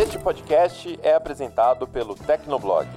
Este podcast é apresentado pelo Tecnoblog.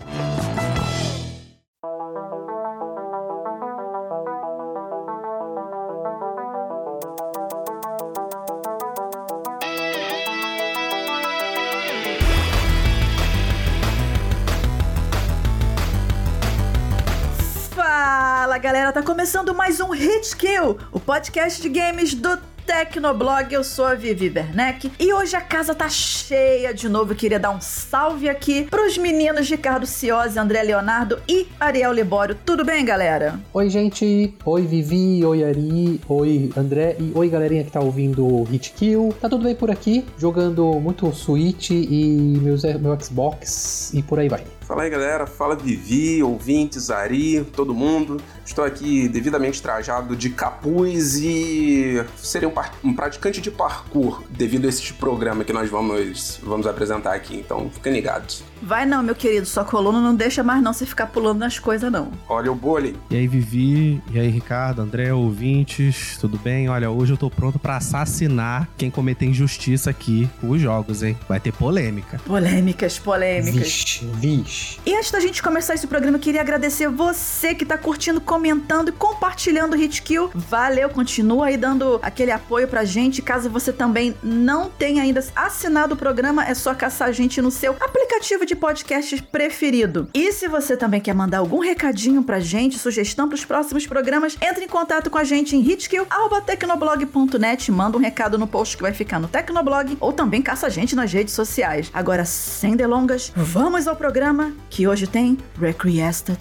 Fala galera, tá começando mais um Hit Kill, o podcast de games do Tecnoblog, eu sou a Vivi Werneck e hoje a casa tá cheia de novo. Eu queria dar um salve aqui pros meninos Ricardo Ciosi, André Leonardo e Ariel Libório. Tudo bem, galera? Oi, gente. Oi, Vivi. Oi, Ari. Oi, André. E oi, galerinha que tá ouvindo o Hit Kill. Tá tudo bem por aqui? Jogando muito Switch e meus, meu Xbox e por aí vai. Fala aí galera, fala Vivi, ouvintes, Ari, todo mundo. Estou aqui devidamente trajado de capuz e serei um, um, praticante de parkour devido a este programa que nós vamos, vamos apresentar aqui, então fiquem ligados. Vai não, meu querido, sua coluna não deixa mais não você ficar pulando nas coisas não. Olha o bullying. E aí Vivi, e aí Ricardo, André, ouvintes, tudo bem? Olha, hoje eu tô pronto para assassinar quem cometer injustiça aqui com os jogos, hein? Vai ter polêmica. Polêmicas, polêmicas. Vixe, vixe. E antes da gente começar esse programa, queria agradecer você que tá curtindo, comentando e compartilhando o Hitkill. Valeu, continua aí dando aquele apoio pra gente. Caso você também não tenha ainda assinado o programa, é só caçar a gente no seu aplicativo de podcast preferido. E se você também quer mandar algum recadinho pra gente, sugestão pros próximos programas, entre em contato com a gente em hitkill.tecnoblog.net, manda um recado no post que vai ficar no Tecnoblog ou também caça a gente nas redes sociais. Agora, sem delongas, vamos ao programa que hoje tem Requiesta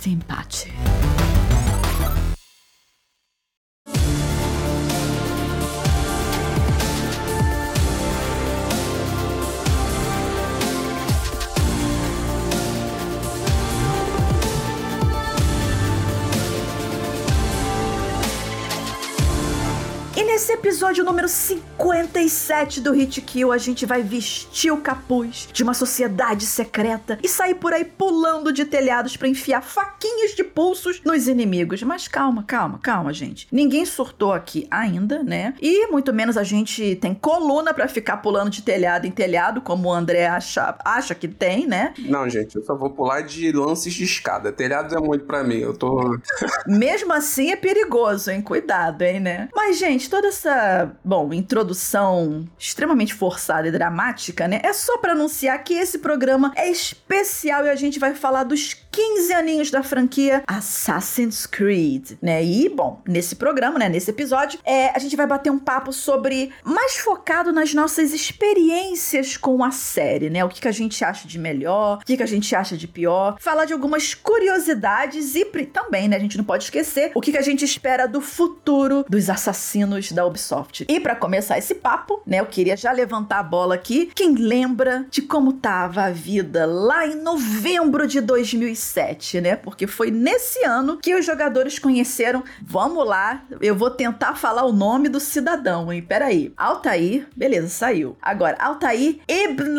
Empate. Nesse episódio número 57 do Hit Kill, a gente vai vestir o capuz de uma sociedade secreta e sair por aí pulando de telhados para enfiar faquinhas de pulsos nos inimigos. Mas calma, calma, calma, gente. Ninguém surtou aqui ainda, né? E muito menos a gente tem coluna para ficar pulando de telhado em telhado, como o André acha, acha que tem, né? Não, gente, eu só vou pular de lances de escada. Telhados é muito para mim, eu tô. Mesmo assim é perigoso, hein? Cuidado, hein, né? Mas, gente, toda essa, bom, introdução extremamente forçada e dramática, né? É só para anunciar que esse programa é especial e a gente vai falar dos 15 aninhos da franquia Assassin's Creed, né? E, bom, nesse programa, né, nesse episódio, é, a gente vai bater um papo sobre mais focado nas nossas experiências com a série, né? O que, que a gente acha de melhor, o que, que a gente acha de pior, falar de algumas curiosidades e também, né, a gente não pode esquecer o que, que a gente espera do futuro dos assassinos da Ubisoft. E para começar esse papo, né, eu queria já levantar a bola aqui. Quem lembra de como tava a vida lá em novembro de 2007? 2007, né? Porque foi nesse ano que os jogadores conheceram. Vamos lá, eu vou tentar falar o nome do cidadão, hein? Peraí. Altair, beleza, saiu. Agora, Altair Ibn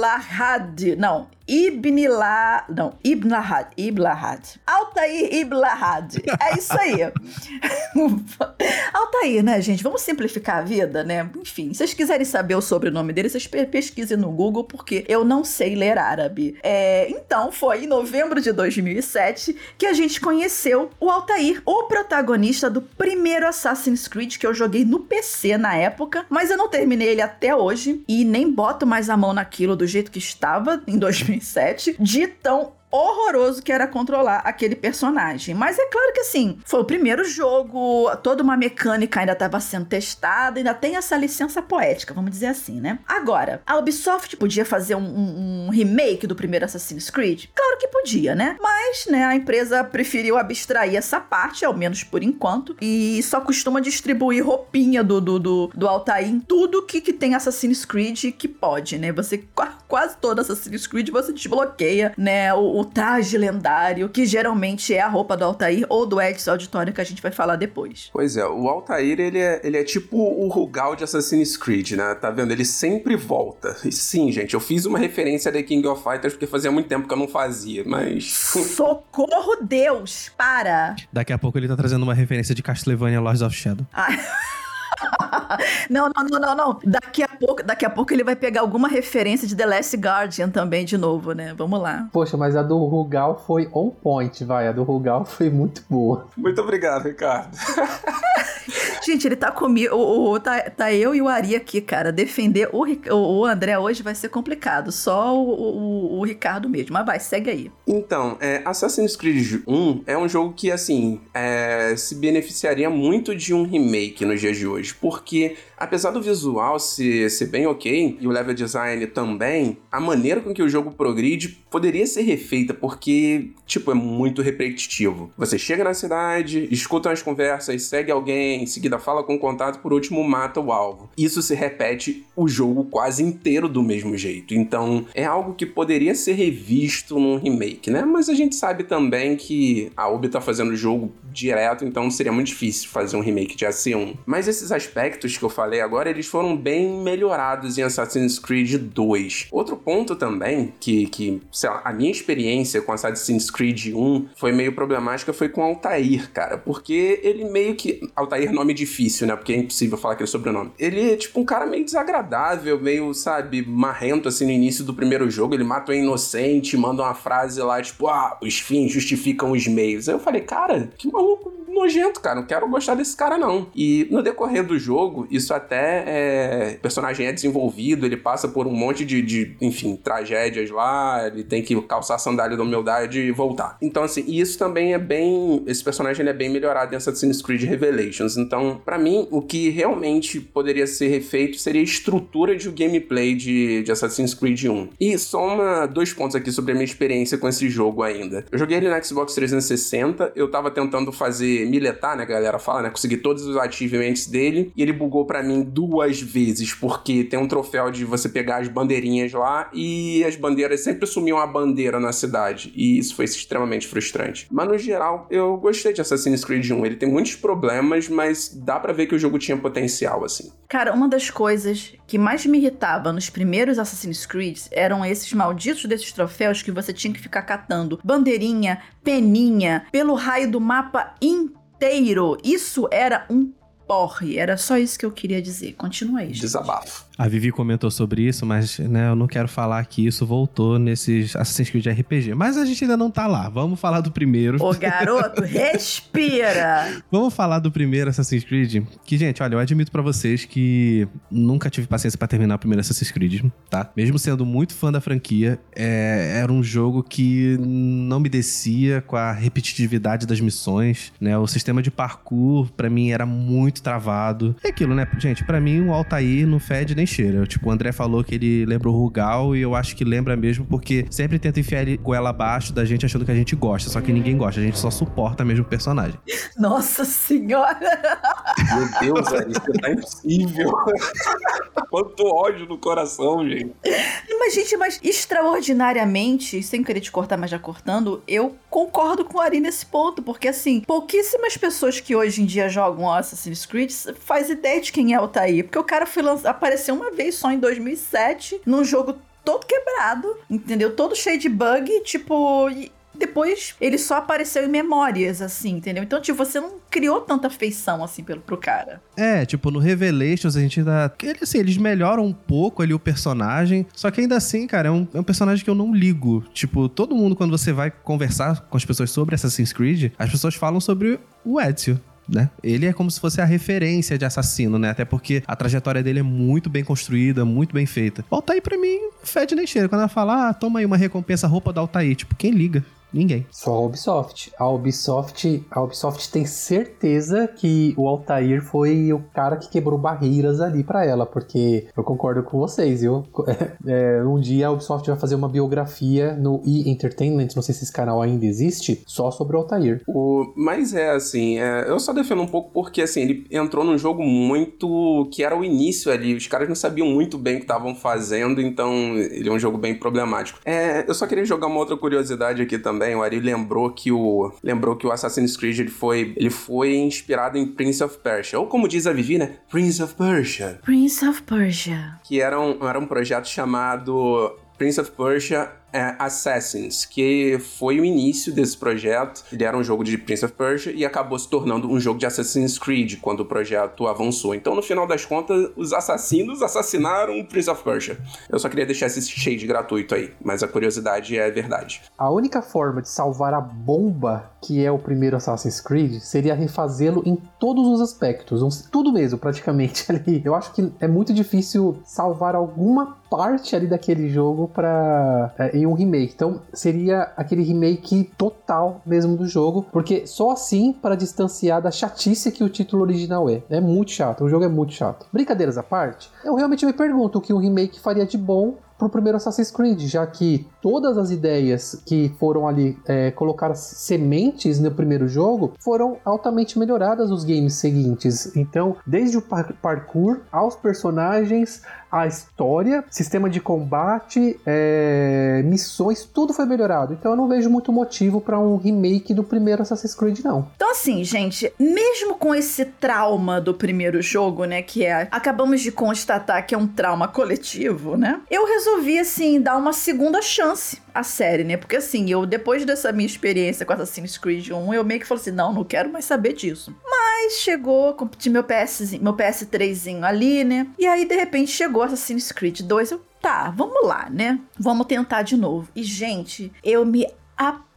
Lahad. Não, Ibn La... Não, Ibn Lahad. Ibn Lahad. Altair Ibn Lahad. É isso aí. Altair, né, gente? Vamos simplificar a vida, né? Enfim, se vocês quiserem saber o sobrenome dele, vocês pesquisem no Google, porque eu não sei ler árabe. É, então, foi em novembro de 2007 que a gente conheceu o Altair, o protagonista do primeiro Assassin's Creed que eu joguei no PC na época, mas eu não terminei ele até hoje e nem boto mais a mão naquilo do jeito que estava em 2007, de tão horroroso que era controlar aquele personagem. Mas é claro que assim, foi o primeiro jogo, toda uma mecânica ainda estava sendo testada, ainda tem essa licença poética, vamos dizer assim, né? Agora, a Ubisoft podia fazer um, um, um remake do primeiro Assassin's Creed? Claro que podia, né? Mas, né, a empresa preferiu abstrair essa parte, ao menos por enquanto, e só costuma distribuir roupinha do, do, do, do Altair em tudo que, que tem Assassin's Creed que pode, né? Você, quase todo Assassin's Creed, você desbloqueia, né, o, o traje lendário, que geralmente é a roupa do Altair ou do Edson Auditório, que a gente vai falar depois. Pois é, o Altair, ele é, ele é tipo o Rugal de Assassin's Creed, né? Tá vendo? Ele sempre volta. E sim, gente, eu fiz uma referência a The King of Fighters porque fazia muito tempo que eu não fazia, mas... Socorro Deus! Para! Daqui a pouco ele tá trazendo uma referência de Castlevania Lords of Shadow. Ah. não, não, não, não, não. Daqui a pouco, daqui a pouco ele vai pegar alguma referência de The Last Guardian também de novo, né? Vamos lá. Poxa, mas a do Rugal foi on point, vai. A do Rugal foi muito boa. Muito obrigado, Ricardo. Gente, ele tá comigo. O, o- tá, tá eu e o Ari aqui, cara. Defender o, o André hoje vai ser complicado. Só o, o, o Ricardo mesmo. Mas vai, segue aí. Então, é, Assassin's Creed 1 é um jogo que, assim, é, se beneficiaria muito de um remake nos dias de hoje, porque apesar do visual ser, ser bem ok, e o level design também, a maneira com que o jogo progride poderia ser refeita, porque, tipo, é muito repetitivo. Você chega na cidade, escuta umas conversas, segue alguém, em seguida fala com o contato, por último mata o alvo. Isso se repete o jogo quase inteiro do mesmo jeito. Então, é algo que poderia ser revisto num remake, né? Mas a gente sabe também que a Ubi tá fazendo o jogo direto, então seria muito difícil fazer um remake de AC1. Mas esses aspectos que eu falei agora, eles foram bem melhorados em Assassin's Creed 2. Outro ponto também, que, que sei lá, a minha experiência com Assassin's Creed 1 foi meio problemática, foi com Altair, cara. Porque ele meio que... Altair é nome difícil, né? Porque é impossível falar aquele sobrenome. Ele é tipo um cara meio desagradável, meio, sabe, marrento assim no início do primeiro jogo. Ele mata um inocente, manda uma frase lá, tipo, ah, os fins justificam os meios. Aí eu falei, cara, que maluco nojento, cara. Não quero gostar desse cara, não. E no decorrer do jogo, isso até é. O personagem é desenvolvido, ele passa por um monte de, de, enfim, tragédias lá, ele tem que calçar a sandália da humildade e voltar. Então, assim, isso também é bem. Esse personagem é bem melhorado em Assassin's Creed Revelations. Então, pra mim, o que realmente poderia ser refeito seria a estrutura de gameplay de, de Assassin's Creed 1. E só uma, dois pontos aqui sobre a minha experiência com esse jogo ainda. Eu joguei ele no Xbox 360, eu tava tentando fazer miletar, né, galera fala, né, conseguir todos os achievements dele, e ele bugou pra mim duas vezes, porque tem um troféu de você pegar as bandeirinhas lá, e as bandeiras sempre sumiam a bandeira na cidade, e isso foi extremamente frustrante. Mas no geral, eu gostei de Assassin's Creed 1, ele tem muitos problemas, mas dá pra ver que o jogo tinha potencial, assim. Cara, uma das coisas que mais me irritava nos primeiros Assassin's Creed eram esses malditos desses troféus que você tinha que ficar catando bandeirinha, peninha, pelo raio do mapa inteiro. Isso era um porre. Era só isso que eu queria dizer. Continua aí. gente. Desabafo. A Vivi comentou sobre isso, mas né, eu não quero falar que isso voltou nesses Assassin's Creed RPG. Mas a gente ainda não tá lá. Vamos falar do primeiro. Ô garoto, respira! Vamos falar do primeiro Assassin's Creed. Que, gente, olha, eu admito pra vocês que nunca tive paciência pra terminar o primeiro Assassin's Creed, tá? Mesmo sendo muito fã da franquia, é, era um jogo que não me descia com a repetitividade das missões, né? O sistema de parkour, pra mim, era muito travado. É aquilo, né? Gente, pra mim, o Altair não fede nem cheira. Tipo, o André falou que ele lembra o Rugal e eu acho que lembra mesmo porque sempre tenta enfiar ele goela abaixo da gente achando que a gente gosta. Só que ninguém gosta, a gente só suporta mesmo o personagem. Nossa senhora! Meu Deus, Ari, isso tá impossível. Quanto ódio no coração, gente. Mas, gente, mas extraordinariamente, sem querer te cortar, mas já cortando, eu concordo com o Ari nesse ponto, porque assim, pouquíssimas pessoas que hoje em dia jogam Assassin's Creed faz ideia de quem é o Taí, porque o cara foi lanç... apareceu uma vez só em 2007, num jogo todo quebrado, entendeu? Todo cheio de bug, tipo... e Depois ele só apareceu em memórias, assim, entendeu? Então, tipo, você não criou tanta afeição, assim, pelo, pro cara. É, tipo, no Revelations a gente ainda. Assim, eles melhoram um pouco ali o personagem. Só que ainda assim, cara, é um, é um personagem que eu não ligo. Tipo, todo mundo, quando você vai conversar com as pessoas sobre Assassin's Creed, as pessoas falam sobre o Ezio. Né? Ele é como se fosse a referência de assassino, né? Até porque a trajetória dele é muito bem construída, muito bem feita. O Altair, pra mim, fede nem cheira. Quando ela fala, ah, toma aí uma recompensa roupa do Altair. Tipo, quem liga? Ninguém. Só a Ubisoft. A Ubisoft, a Ubisoft tem certeza que o Altair foi o cara que quebrou barreiras ali pra ela, porque eu concordo com vocês, viu? É, um dia a Ubisoft vai fazer uma biografia no E Entertainment, não sei se esse canal ainda existe, só sobre o Altair. O, mas é assim, é, eu só defendo um pouco porque assim, ele entrou num jogo muito que era o início ali, os caras não sabiam muito bem o que estavam fazendo, então ele é um jogo bem problemático. É, eu só queria jogar uma outra curiosidade aqui também. O Ari lembrou que o lembrou que o Assassin's Creed ele foi ele foi inspirado em Prince of Persia, ou como diz a Vivi, né? Prince of Persia, Prince of Persia. que era um, era um projeto chamado Prince of Persia é, Assassins, que foi o início desse projeto. Ele era um jogo de Prince of Persia e acabou se tornando um jogo de Assassin's Creed quando o projeto avançou. Então, no final das contas, os assassinos assassinaram o Prince of Persia. Eu só queria deixar esse shade gratuito aí, mas a curiosidade é verdade. A única forma de salvar a bomba que é o primeiro Assassin's Creed seria refazê-lo em todos os aspectos, tudo mesmo, praticamente ali. Eu acho que é muito difícil salvar alguma parte ali daquele jogo para é, em um remake. Então seria aquele remake total mesmo do jogo, porque só assim para distanciar da chatice que o título original é. É muito chato, o jogo é muito chato. Brincadeiras à parte, eu realmente me pergunto o que um remake faria de bom pro primeiro Assassin's Creed, já que todas as ideias que foram ali é, colocar sementes no primeiro jogo foram altamente melhoradas nos games seguintes. Então, desde o par parkour aos personagens, a história, sistema de combate, é, missões, tudo foi melhorado. Então eu não vejo muito motivo para um remake do primeiro Assassin's Creed, não. Então, assim, gente, mesmo com esse trauma do primeiro jogo, né, que é. Acabamos de constatar que é um trauma coletivo, né? Eu resolvi, assim, dar uma segunda chance à série, né? Porque, assim, eu, depois dessa minha experiência com Assassin's Creed 1, eu meio que falei assim: não, não quero mais saber disso. Mas chegou, de meu, PS, meu PS3zinho ali, né? E aí, de repente, chegou Assassin's Creed 2. Eu, tá, vamos lá, né? Vamos tentar de novo. E, gente, eu me apaixonei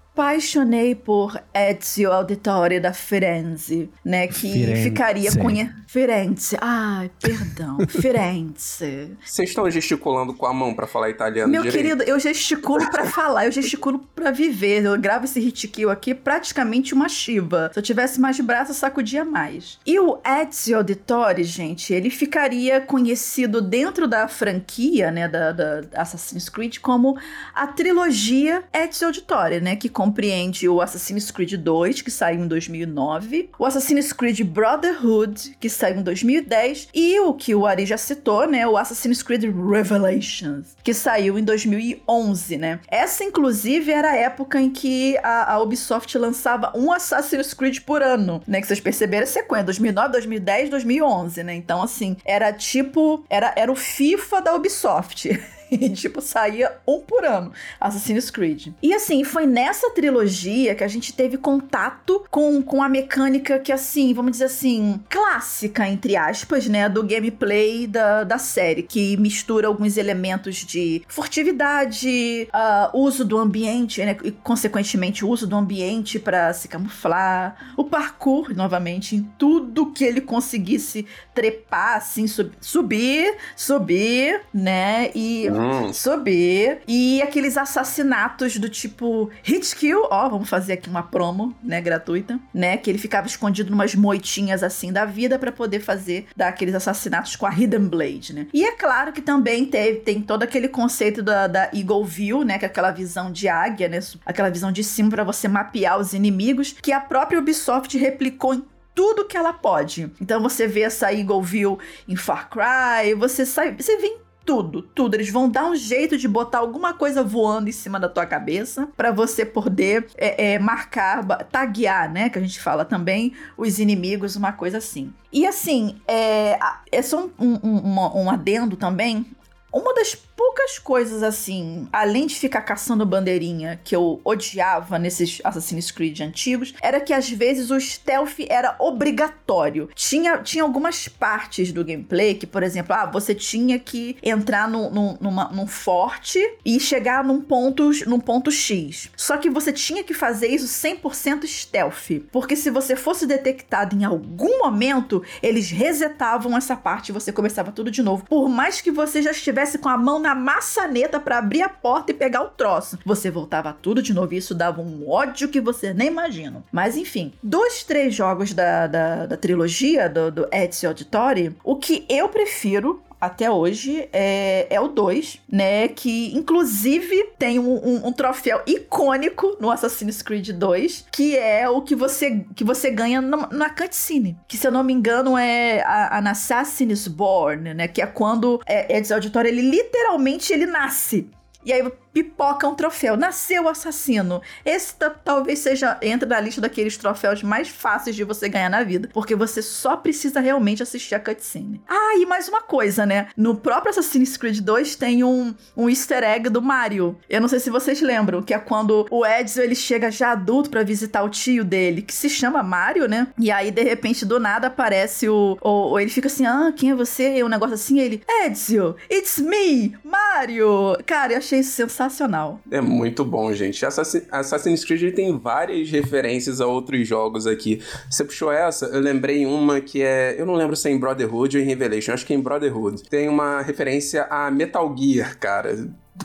por Ezio Auditore da Firenze, né? Que Firenze. ficaria conhe... Firenze. Ai, perdão. Firenze. Vocês estão gesticulando com a mão para falar italiano Meu direito? querido, eu gesticulo pra falar, eu gesticulo pra viver. Eu gravo esse hit kill aqui praticamente uma Shiva. Se eu tivesse mais braço, eu sacudia mais. E o Ezio Auditore, gente, ele ficaria conhecido dentro da franquia, né, da, da Assassin's Creed, como a trilogia Ezio Auditore, né, que compreende o Assassin's Creed 2, que saiu em 2009, o Assassin's Creed Brotherhood, que saiu em 2010, e o que o Ari já citou, né, o Assassin's Creed Revelations, que saiu em 2011, né. Essa, inclusive, era a época em que a, a Ubisoft lançava um Assassin's Creed por ano, né, que vocês perceberam a sequência, 2009, 2010, 2011, né, então, assim, era tipo, era, era o FIFA da Ubisoft. E, tipo, saía um por ano, Assassin's Creed. E assim, foi nessa trilogia que a gente teve contato com, com a mecânica que, assim, vamos dizer assim, clássica, entre aspas, né, do gameplay da, da série, que mistura alguns elementos de furtividade, uh, uso do ambiente, né, e consequentemente uso do ambiente para se camuflar, o parkour, novamente, em tudo que ele conseguisse trepar, assim, sub, subir, subir, né, e Hum. subir. E aqueles assassinatos do tipo hit kill, ó, vamos fazer aqui uma promo, né, gratuita, né, que ele ficava escondido numas moitinhas assim da vida para poder fazer daqueles assassinatos com a Hidden Blade, né. E é claro que também teve, tem todo aquele conceito da, da Eagle View, né, que é aquela visão de águia, né, aquela visão de cima para você mapear os inimigos, que a própria Ubisoft replicou em tudo que ela pode. Então você vê essa Eagle View em Far Cry, você sai, você vê em tudo, tudo. Eles vão dar um jeito de botar alguma coisa voando em cima da tua cabeça para você poder é, é, marcar, taguear, né? Que a gente fala também, os inimigos, uma coisa assim. E assim, é, é só um, um, um- um adendo também. Uma das poucas coisas assim, além de ficar caçando bandeirinha que eu odiava nesses Assassin's Creed antigos, era que às vezes o stealth era obrigatório. Tinha, tinha algumas partes do gameplay que, por exemplo, ah, você tinha que entrar no, no, numa- num forte e chegar num ponto, num ponto X. Só que você tinha que fazer isso 100% stealth. Porque se você fosse detectado em algum momento, eles resetavam essa parte e você começava tudo de novo. Por mais que você já estivesse com a mão na maçaneta pra abrir a porta e pegar o troço, você voltava tudo de novo e isso dava um ódio que você nem imagina. Mas enfim, dos três jogos da, da, da trilogia do, do Ezio Auditore, o que eu prefiro até hoje é, é o 2, né? Que inclusive tem um, um- um troféu icônico no Assassin's Creed 2, que é o que você, que você ganha na, na cutscene. Que se eu não me engano é a, a Assassin's Born, né? Que é quando é, Ezio Auditore, ele literalmente ele nasce. E aí pipoca um troféu. Nasceu assassino. Esse talvez seja entra na lista daqueles troféus mais fáceis de você ganhar na vida, porque você só precisa realmente assistir a cutscene. Ah, e mais uma coisa, né? No próprio Assassin's Creed 2 tem um, um easter egg do Mario. Eu não sei se vocês lembram, que é quando o Ezio ele chega já adulto para visitar o tio dele, que se chama Mario, né? E aí de repente do nada aparece o, o, o ele fica assim: "Ah, quem é você?" E um negócio assim, ele: "Ezio, it's me, Mario". Cara, eu achei isso sensacional. É muito bom, gente. Assassin, Assassin's Creed tem várias referências a outros jogos aqui. Você puxou essa, eu lembrei uma que é, eu não lembro se é em Brotherhood ou em Revelation, acho que é em Brotherhood. Tem uma referência a Metal Gear, cara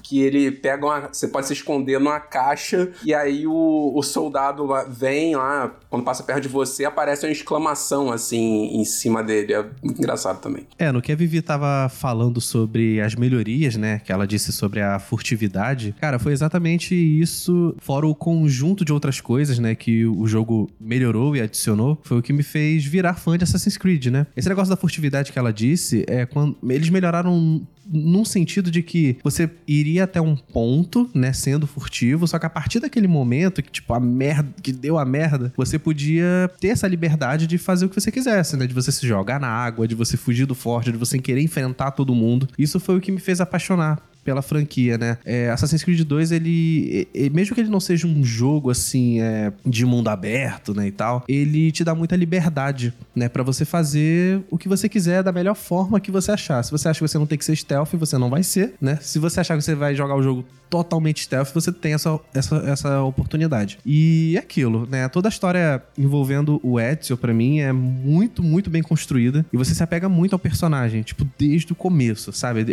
que ele pega uma. Você pode se esconder numa caixa e aí o, o soldado vem lá, quando passa perto de você, aparece uma exclamação assim em cima dele. É muito engraçado também. É, no que a Vivi tava falando sobre as melhorias, né? Que ela disse sobre a furtividade. Cara, foi exatamente isso, fora o conjunto de outras coisas, né? Que o jogo melhorou e adicionou, foi o que me fez virar fã de Assassin's Creed, né? Esse negócio da furtividade que ela disse é quando eles melhoraram num sentido de que você iria até um ponto, né, sendo furtivo, só que a partir daquele momento que, tipo, a merda, que deu a merda, você podia ter essa liberdade de fazer o que você quisesse, né, de você se jogar na água, de você fugir do forte, de você querer enfrentar todo mundo. Isso foi o que me fez apaixonar pela franquia, né? É, Assassin's Creed 2, ele, mesmo que ele não seja um jogo assim é, de mundo aberto, né, e tal, ele te dá muita liberdade, né, para você fazer o que você quiser da melhor forma que você achar. Se você acha que você não tem que ser stealth, você não vai ser, né? Se você achar que você vai jogar o jogo totalmente stealth, você tem essa, essa, essa oportunidade. E é aquilo, né? Toda a história envolvendo o Ezio, para mim, é muito, muito bem construída. E você se apega muito ao personagem, tipo, desde o começo, sabe?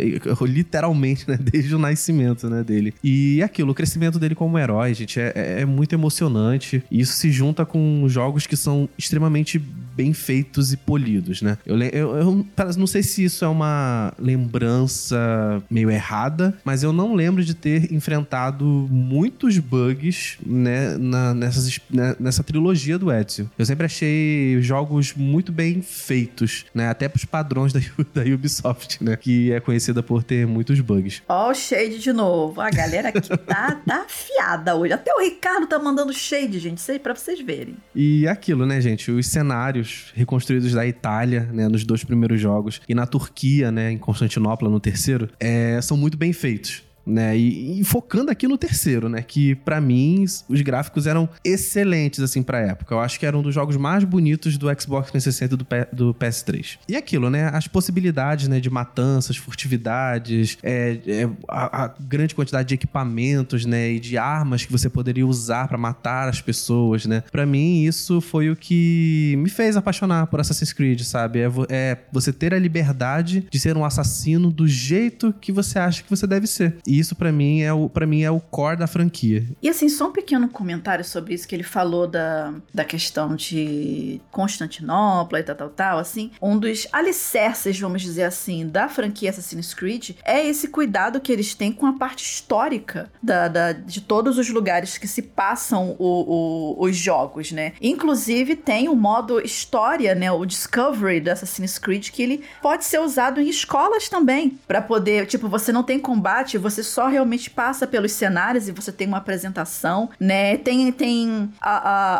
Literalmente, né? Desde o nascimento, né, dele. E é aquilo, o crescimento dele como herói, gente, é, é, é muito emocionante. E isso se junta com jogos que são extremamente bem feitos e polidos, né? Eu, eu, eu não sei se isso é uma lembrança meio errada, mas eu não lembro de ter enfrentado muitos bugs, né, na, nessas, né, nessa trilogia do Ezio. Eu sempre achei jogos muito bem feitos, né? Até pros padrões da, da Ubisoft, né? Que é conhecida por ter muitos bugs. Ó, o Shade de novo. A galera aqui tá, tá afiada hoje. Até o Ricardo tá mandando Shade, gente. Sei pra vocês verem. E aquilo, né, gente? Os cenários reconstruídos da Itália, né, nos dois primeiros jogos, e na Turquia, né, em Constantinopla no terceiro, é, são muito bem feitos né? E, e, focando aqui no terceiro, né? Que para mim os gráficos eram excelentes assim para época. Eu acho que era um dos jogos mais bonitos do Xbox 360 e do, P do PS3. E aquilo, né? As possibilidades, né? De matanças, furtividades, é, é a, a, grande quantidade de equipamentos, né? E de armas que você poderia usar para matar as pessoas, né? Para mim isso foi o que me fez apaixonar por Assassin's Creed, sabe? É, é você ter a liberdade de ser um assassino do jeito que você acha que você deve ser. E isso para mim é o para mim é o core da franquia. E assim, só um pequeno comentário sobre isso que ele falou da, da questão de Constantinopla e tal, tal, tal, assim, um dos alicerces, vamos dizer assim, da franquia Assassin's Creed é esse cuidado que eles têm com a parte histórica da, da de todos os lugares que se passam o, o, os jogos, né? Inclusive tem o modo história, né, o Discovery da Assassin's Creed que ele pode ser usado em escolas também, para poder, tipo, você não tem combate, você só realmente passa pelos cenários e você tem uma apresentação, né? Tem, tem a, a,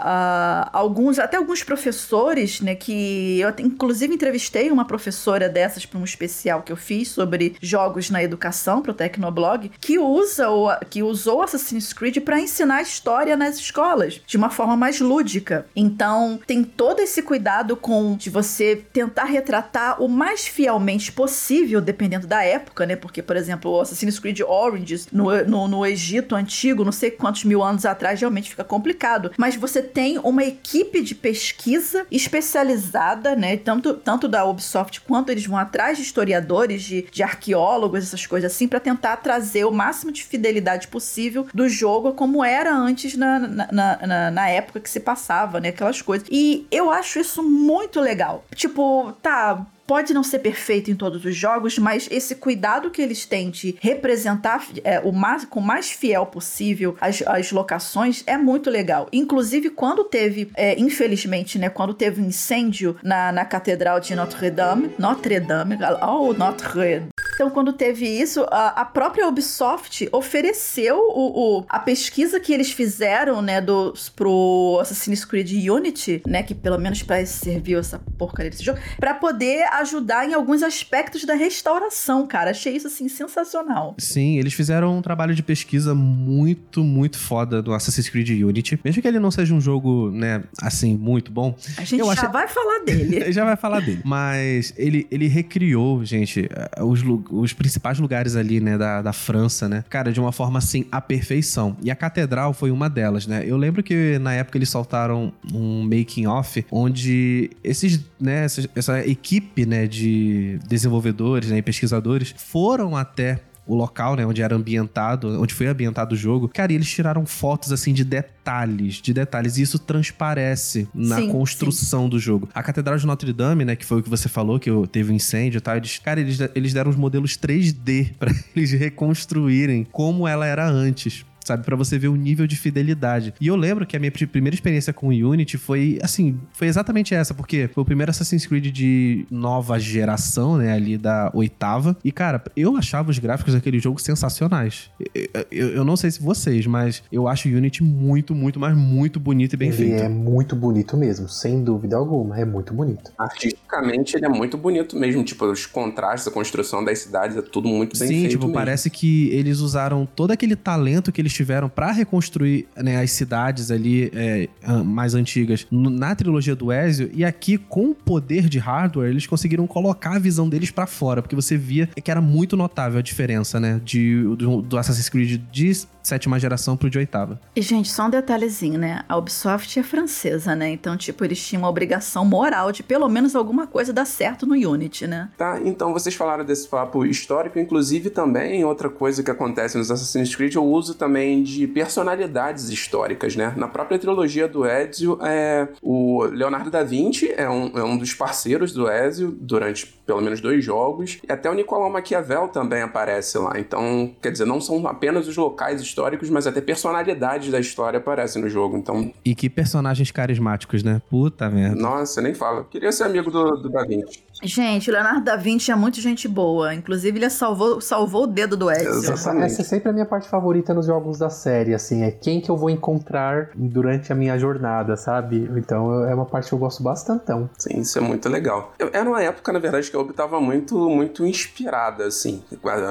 a, alguns, até alguns professores, né? Que eu inclusive entrevistei uma professora dessas para um especial que eu fiz sobre jogos na educação para o Tecnoblog, que usa o, que usou Assassin's Creed para ensinar história nas escolas de uma forma mais lúdica. Então tem todo esse cuidado com de você tentar retratar o mais fielmente possível, dependendo da época, né? Porque, por exemplo, o Assassin's Creed Oranges no, no, no, Egito antigo, não sei quantos mil anos atrás, realmente fica complicado. Mas você tem uma equipe de pesquisa especializada, né? Tanto, tanto da Ubisoft quanto eles vão atrás de historiadores, de, de arqueólogos, essas coisas assim, para tentar trazer o máximo de fidelidade possível do jogo como era antes na, na, na, na época que se passava, né? Aquelas coisas. E eu acho isso muito legal. Tipo, tá pode não ser perfeito em todos os jogos, mas esse cuidado que eles têm de representar é, o mais, com o mais fiel possível as, as locações é muito legal. Inclusive, quando teve, é, infelizmente, né, quando teve um incêndio na, na Catedral de Notre Dame, Notre Dame, oh, Notre então, quando teve isso, a, a própria Ubisoft ofereceu o, o, a pesquisa que eles fizeram, né, do, pro Assassin's Creed Unity, né, que pelo menos para serviu essa porcaria desse jogo, para poder ajudar em alguns aspectos da restauração, cara. Achei isso, assim, sensacional. Sim, eles fizeram um trabalho de pesquisa muito, muito foda do Assassin's Creed Unity. Mesmo que ele não seja um jogo, né, assim, muito bom. A gente já acho... vai falar dele. já vai falar dele. Mas ele, ele recriou, gente, os, os principais lugares ali, né, da, da França, né? Cara, de uma forma assim, a perfeição. E a catedral foi uma delas, né? Eu lembro que na época eles soltaram um making off onde esses, né, essa, essa equipe, né, de desenvolvedores, né, e pesquisadores foram até o local, né, onde era ambientado, onde foi ambientado o jogo. Cara, e eles tiraram fotos assim de detalhes, de detalhes, e isso transparece na sim, construção sim. do jogo. A Catedral de Notre Dame, né, que foi o que você falou, que teve um incêndio e tal, eles, cara, eles, eles deram os modelos 3D para eles reconstruírem como ela era antes sabe? para você ver o nível de fidelidade. E eu lembro que a minha primeira experiência com o Unity foi, assim, foi exatamente essa, porque foi o primeiro Assassin's Creed de nova geração, né, ali da oitava. E, cara, eu achava os gráficos daquele jogo sensacionais. Eu, eu, eu não sei se vocês, mas eu acho o Unity muito, muito, mas muito bonito e bem ele feito. Ele é muito bonito mesmo, sem dúvida alguma, é muito bonito. Artisticamente ele é muito bonito mesmo, tipo, os contrastes, a construção das cidades, é tudo muito bem Sim, feito Sim, tipo, mesmo. parece que eles usaram todo aquele talento que eles tiveram para reconstruir né, as cidades ali é, mais antigas na trilogia do Ezio, e aqui, com o poder de hardware, eles conseguiram colocar a visão deles para fora, porque você via que era muito notável a diferença, né, de, do, do Assassin's Creed de sétima geração pro de oitava. E, gente, só um detalhezinho, né? A Ubisoft é francesa, né? Então, tipo, eles tinham uma obrigação moral de pelo menos alguma coisa dar certo no Unity, né? Tá, então vocês falaram desse papo histórico, inclusive também outra coisa que acontece nos Assassin's Creed é o uso também de personalidades históricas, né? Na própria trilogia do Ezio, é, o Leonardo da Vinci é um, é um dos parceiros do Ezio durante pelo menos dois jogos, e até o Nicolau Maquiavel também aparece lá. Então, quer dizer, não são apenas os locais históricos mas até personalidades da história aparecem no jogo, então... E que personagens carismáticos, né? Puta merda. Nossa, nem fala. Queria ser amigo do, do Da Vinci. Gente, o Leonardo da Vinci é muito gente boa. Inclusive, ele salvou, salvou o dedo do Ezio. Exatamente. Essa é sempre a minha parte favorita nos jogos da série, assim. É quem que eu vou encontrar durante a minha jornada, sabe? Então, é uma parte que eu gosto bastantão. Sim, isso é muito legal. Eu, era uma época, na verdade, que eu estava muito, muito inspirada, assim,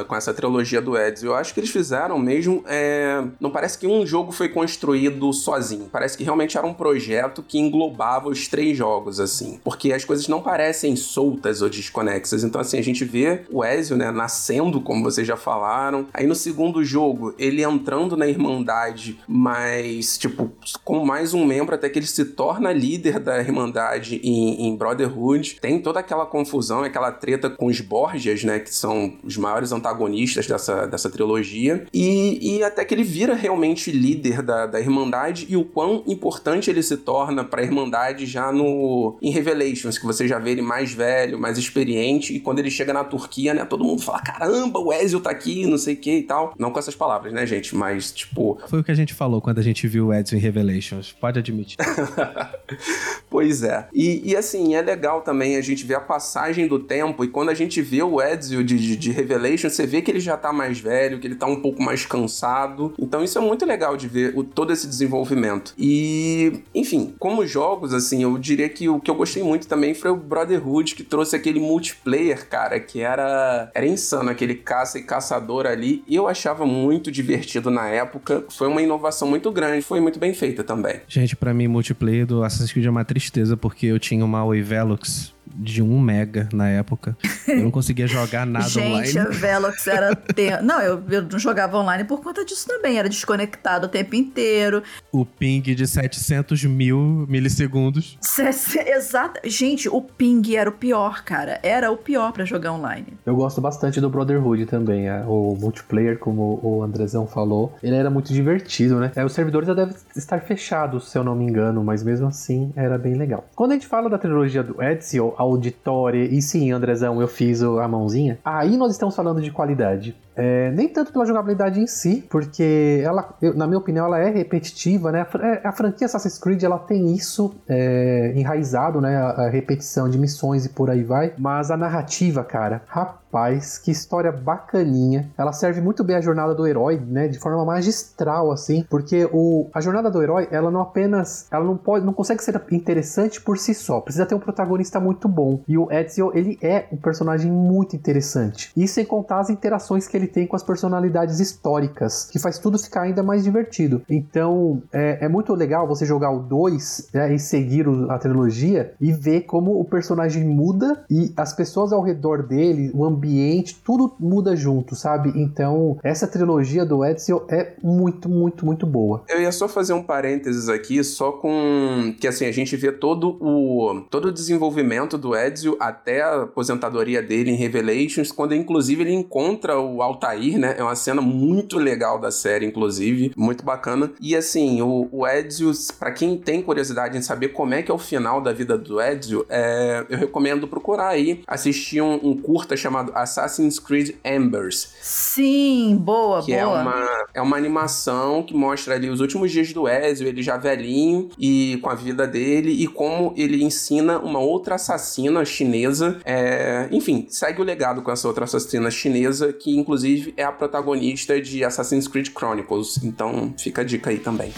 com essa trilogia do Ezio. Eu acho que eles fizeram mesmo... É... Não parece que um jogo foi construído sozinho. Parece que realmente era um projeto que englobava os três jogos, assim. Porque as coisas não parecem soltas ou desconexas. Então, assim, a gente vê o Ezio, né, nascendo, como vocês já falaram. Aí no segundo jogo, ele entrando na Irmandade, mas, tipo, com mais um membro, até que ele se torna líder da Irmandade em, em Brotherhood. Tem toda aquela confusão, aquela treta com os Borgias, né, que são os maiores antagonistas dessa, dessa trilogia. E, e até que ele vira realmente líder da, da Irmandade e o quão importante ele se torna para a Irmandade já no em Revelations, que você já vê ele mais velho velho, mais experiente, e quando ele chega na Turquia, né, todo mundo fala: caramba, o Ezio tá aqui, não sei o que e tal. Não com essas palavras, né, gente? Mas, tipo. Foi o que a gente falou quando a gente viu o Ezio em Revelations, pode admitir. pois é. E, e, assim, é legal também a gente ver a passagem do tempo, e quando a gente vê o Ezio de, de, de Revelations, você vê que ele já tá mais velho, que ele tá um pouco mais cansado. Então, isso é muito legal de ver o, todo esse desenvolvimento. E, enfim, como jogos, assim, eu diria que o que eu gostei muito também foi o Brotherhood, que trouxe aquele multiplayer, cara, que era, era insano, aquele caça e caçador ali. E eu achava muito divertido na época. Foi uma inovação muito grande, foi muito bem feita também. Gente, para mim, multiplayer do Assassin's Creed é uma tristeza, porque eu tinha uma Velox de 1 mega na época. Eu não conseguia jogar nada Gente, online. Gente, a Velox era... Te... Não, eu, eu não jogava online por conta disso também. Era desconectado o tempo inteiro. O ping de 700 mil milissegundos. Exato. Gente, o ping era o pior, cara. Era o pior para jogar online. Eu gosto bastante do Brotherhood também. É. O multiplayer, como o Andrezão falou, ele era muito divertido, né? É, os servidores já devem estar fechados, se eu não me engano, mas mesmo assim era bem legal. Quando a gente fala da trilogia do Ezio, a auditório. E sim, Andrezão, eu fiz a mãozinha. Aí nós estamos falando de qualidade. É, nem tanto pela jogabilidade em si, porque ela, eu, na minha opinião, ela é repetitiva, né? A, é, a franquia Assassin's Creed ela tem isso é, enraizado, né? A, a, repetição de missões e por aí vai. Mas a narrativa, cara, rapaz, que história bacaninha. Ela serve muito bem a jornada do herói, né? De forma magistral, assim, porque o, a jornada do herói, ela não apenas, ela não pode, não consegue ser interessante por si só. Precisa ter um protagonista muito bom. E o Ezio, ele é um personagem muito interessante. E sem contar as interações que ele tem com as personalidades históricas, que faz tudo ficar ainda mais divertido. Então, é, é muito legal você jogar o 2 né, e seguir o, a trilogia e ver como o personagem muda e as pessoas ao redor dele, o ambiente, tudo muda junto, sabe? Então, essa trilogia do Ezio é muito, muito, muito boa. Eu ia só fazer um parênteses aqui, só com que assim, a gente vê todo o todo o desenvolvimento do Ezio até a aposentadoria dele em Revelations, quando inclusive ele encontra o Altair, né? É uma cena muito legal da série, inclusive, muito bacana. E assim, o, o Ezio, para quem tem curiosidade em saber como é que é o final da vida do Ezio, é, eu recomendo procurar aí assistir um, um curta chamado Assassin's Creed Embers. Sim, boa, que boa. É uma, é uma animação que mostra ali os últimos dias do Ezio, ele já velhinho e com a vida dele e como ele ensina uma outra assassina chinesa. É, enfim, segue o legado com essa outra assassina chinesa que inclusive é a protagonista de Assassin's Creed Chronicles. Então fica a dica aí também.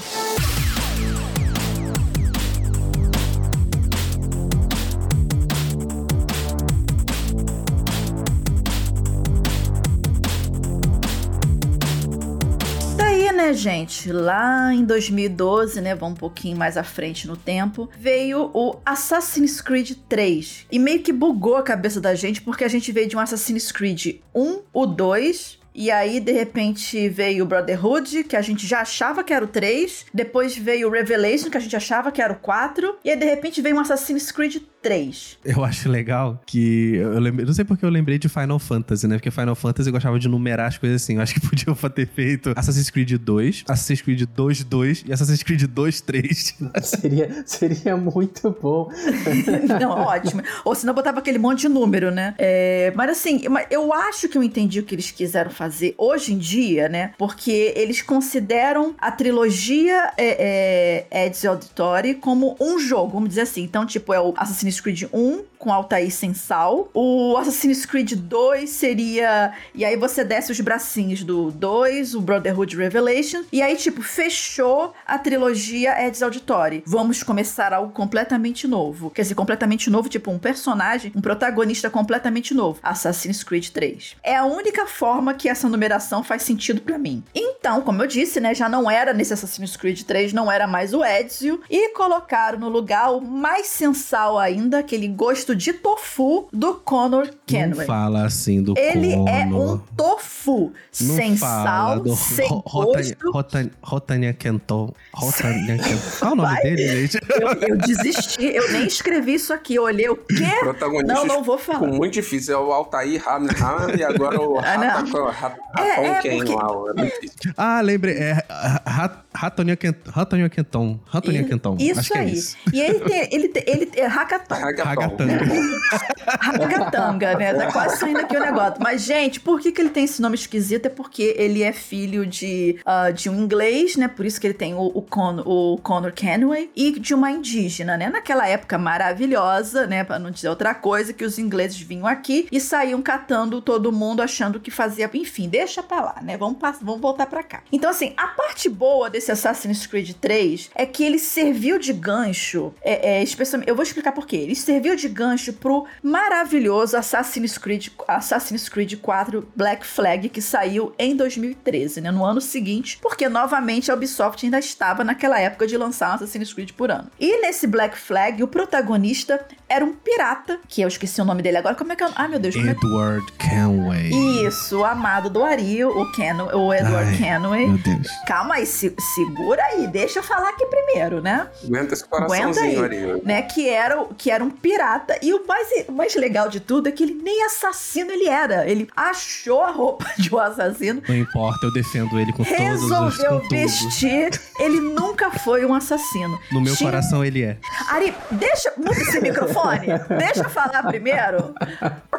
Gente? Lá em 2012, né, vamos um pouquinho mais à frente no tempo, veio o Assassin's Creed 3. E meio que bugou a cabeça da gente, porque a gente veio de um Assassin's Creed 1, o 2, e aí, de repente, veio o Brotherhood, que a gente já achava que era o 3. Depois veio o Revelation, que a gente achava que era o 4. E aí, de repente, veio um Assassin's Creed 3. Eu acho legal que. Eu lembrei, não sei porque eu lembrei de Final Fantasy, né? Porque Final Fantasy gostava de numerar as coisas assim. Eu acho que podiam ter feito Assassin's Creed 2, Assassin's Creed 2 2 e Assassin's Creed 2 3. seria, seria muito bom. não, ótimo. Ou senão botava aquele monte de número, né? É, mas assim, eu acho que eu entendi o que eles quiseram fazer fazer hoje em dia, né? Porque eles consideram a trilogia é, é, Ezio Auditore como um jogo, vamos dizer assim. Então, tipo, é o Assassin's Creed 1 com Altair sem sal. O Assassin's Creed 2 seria. E aí você desce os bracinhos do 2, o Brotherhood Revelation. E aí, tipo, fechou a trilogia Ezio Auditore. Vamos começar algo completamente novo. Quer dizer, completamente novo, tipo, um personagem, um protagonista completamente novo. Assassin's Creed 3. É a única forma que essa numeração faz sentido para mim. Então, como eu disse, né, já não era nesse Assassin's Creed 3, não era mais o Ezio, e colocaram no lugar o mais sensal ainda, aquele gosto de tofu do Connor Kenway. Não fala assim do Ele Connor. é um tofu, Não sem sal, do sem gosto. Rotania- Rotania Kenton. Rotania Kenton. Qual é o nome Vai. dele, gente? Eu, eu desisti, eu nem escrevi isso aqui, eu olhei o quê? Protagonista Não, não vou ficou falar. muito difícil. É o Altair Hamilton e agora o. Ratacon É, é, Ken. É. Ah, lembrei. É Ra- Ratonia Kenton. Ratonia Kenton. Ratonia Kenton. Isso Acho que é aí. isso. E ele tem, ele tem, ele tem, é hackathon. Hackathon. Ragatanga. Ragatanga, né? Tá quase saindo aqui o negócio. Mas, gente, por que, que ele tem esse nome esquisito? É porque ele é filho de, ah, de um inglês, né? Por isso que ele tem o, o, Con, o Connor Kenway. E de uma indígena, né? Naquela época maravilhosa, né? Pra não dizer outra coisa, que os ingleses vinham aqui e saíam catando todo mundo, achando que fazia... Enfim, deixa pra lá, né? Vamos, vamos voltar pra cá. Então, assim, a parte boa desse Assassin's Creed 3 é que ele serviu de gancho, é, é, especialmente... Eu vou explicar por quê. Ele serviu de gancho pro maravilhoso Assassin's Creed, Assassin's Creed 4 Black Flag, que saiu em 2013, né? No ano seguinte, porque novamente a Ubisoft ainda estava naquela época de lançar um Assassin's Creed por ano. E nesse Black Flag, o protagonista era um pirata, que eu esqueci o nome dele agora. Como é que é? o- Ai, meu Deus, como é. Edward Kenway. Isso, o amado do Ari, o, Ken, o Edward Ai, Kenway. Meu Deus. Calma aí, se- segura aí, deixa eu falar aqui primeiro, né? Aguenta esse Aguenta coraçãozinho aí, ali. né? Que era, o- que era um pirata. E o mais, o mais legal de tudo é que ele nem assassino ele era. Ele achou a roupa de um assassino. Não importa, eu defendo ele com todos os Resolveu tudo. vestir. Ele nunca foi um assassino. No meu Tinha- coração ele é. Ari, deixa. Muda esse microfone. Deixa eu falar primeiro.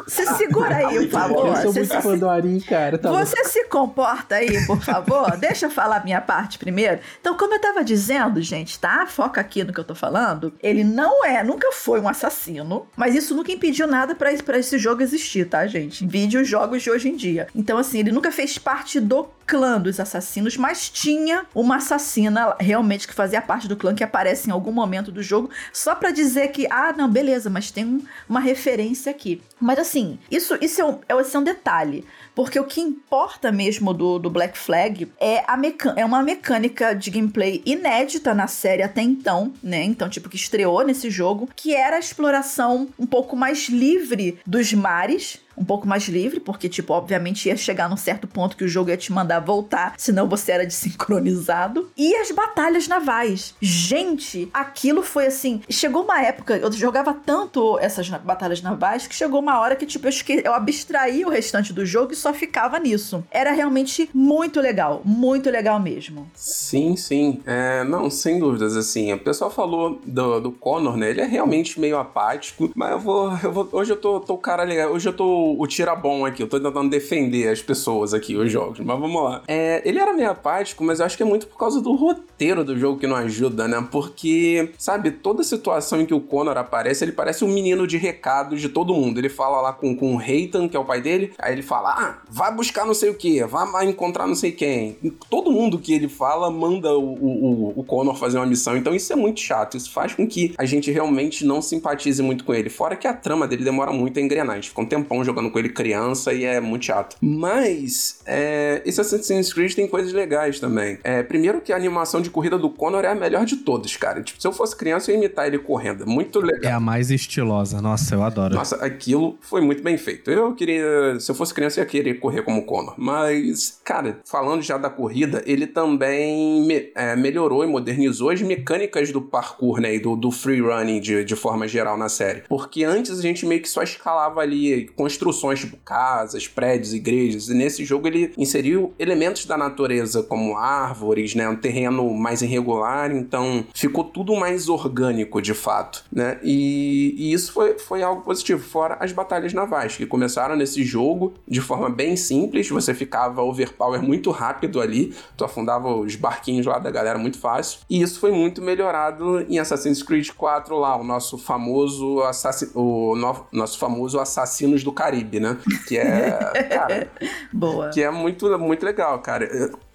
Se segura aí, por favor. Eu sou Você muito se- fã do Ari, cara. Tá louco. Você se comporta aí, por favor? Deixa eu falar a minha parte primeiro. Então, como eu tava dizendo, gente, tá? Foca aqui no que eu tô falando. Ele não é, nunca foi um assassino, mas isso nunca impediu nada pra esse jogo existir, tá, gente? Vídeos jogos de hoje em dia. Então, assim, ele nunca fez parte do clã dos assassinos, mas tinha uma assassina realmente que fazia parte do clã que aparece em algum momento do jogo, só pra dizer que, ah, não, beleza, mas tem um- uma referência aqui. Mas assim, isso, isso é, um, é, é um detalhe. Porque o que importa mesmo do, do Black Flag é, a é uma mecânica de gameplay inédita na série até então, né? Então, tipo, que estreou nesse jogo, que era a exploração um pouco mais livre dos mares. Um pouco mais livre, porque, tipo, obviamente ia chegar num certo ponto que o jogo ia te mandar voltar, senão você era desincronizado. E as batalhas navais. Gente, aquilo foi assim. Chegou uma época, eu jogava tanto essas batalhas navais que chegou uma hora que, tipo, eu, esque... eu abstraí o restante do jogo e só ficava nisso. Era realmente muito legal. Muito legal mesmo. Sim, sim. É, não, sem dúvidas, assim. O pessoal falou do, do Connor, né? Ele é realmente meio apático, mas eu vou. Eu vou hoje eu tô, tô cara legal. Hoje eu tô o tira bom aqui. Eu tô tentando defender as pessoas aqui, os jogos. Mas vamos lá. É, ele era meio apático, mas eu acho que é muito por causa do roteiro do jogo que não ajuda, né? Porque, sabe, toda situação em que o Connor aparece, ele parece um menino de recados de todo mundo. Ele fala lá com, com o Reitan, que é o pai dele, aí ele fala: Ah, vai buscar não sei o que, vai encontrar não sei quem. Todo mundo que ele fala manda o, o, o Connor fazer uma missão. Então isso é muito chato. Isso faz com que a gente realmente não simpatize muito com ele. Fora que a trama dele demora muito a engrenar. A gente fica um tempão jogando com ele criança e é muito chato. Mas é, esse Assassin's Creed tem coisas legais também. É, primeiro que a animação de corrida do Connor é a melhor de todas, cara. Tipo, se eu fosse criança, eu ia imitar ele correndo. Muito legal. É a mais estilosa. Nossa, eu adoro. Nossa, aquilo foi muito bem feito. Eu queria, se eu fosse criança, eu ia querer correr como o Conor. Mas, cara, falando já da corrida, ele também me- é, melhorou e modernizou as mecânicas do parkour, né? E do, do free running de, de forma geral na série. Porque antes a gente meio que só escalava ali construções, tipo casas, prédios, igrejas. E nesse jogo ele inseriu elementos da natureza, como árvores, né? Um terreno mais irregular. Então ficou tudo mais orgânico, de fato, né? E, e isso foi, foi algo positivo. Fora as batalhas navais, que começaram nesse jogo de forma bem simples. Você ficava overpower muito rápido ali. Tu afundava os barquinhos lá da galera muito fácil. E isso foi muito melhorado em Assassin's Creed 4 lá, o nosso famoso assassi o no- nosso famoso Assassinos do Caribe, né? Que é, cara, Boa. que é muito, muito legal, cara.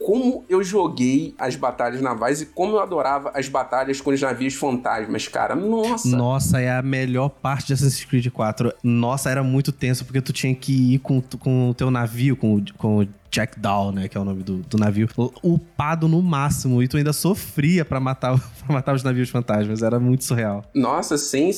Como eu joguei as batalhas navais e como eu adorava as batalhas com os navios fantasmas, cara. Nossa. Nossa, é a melhor parte de Assassin's Creed 4. Nossa, era muito tenso, porque tu tinha que ir com, com o teu navio, com, o- com o Jack Dow, né? Que é o nome do, do navio, upado no máximo. E tu ainda sofria pra matar, pra matar os navios fantasmas. Era muito surreal. Nossa, sim.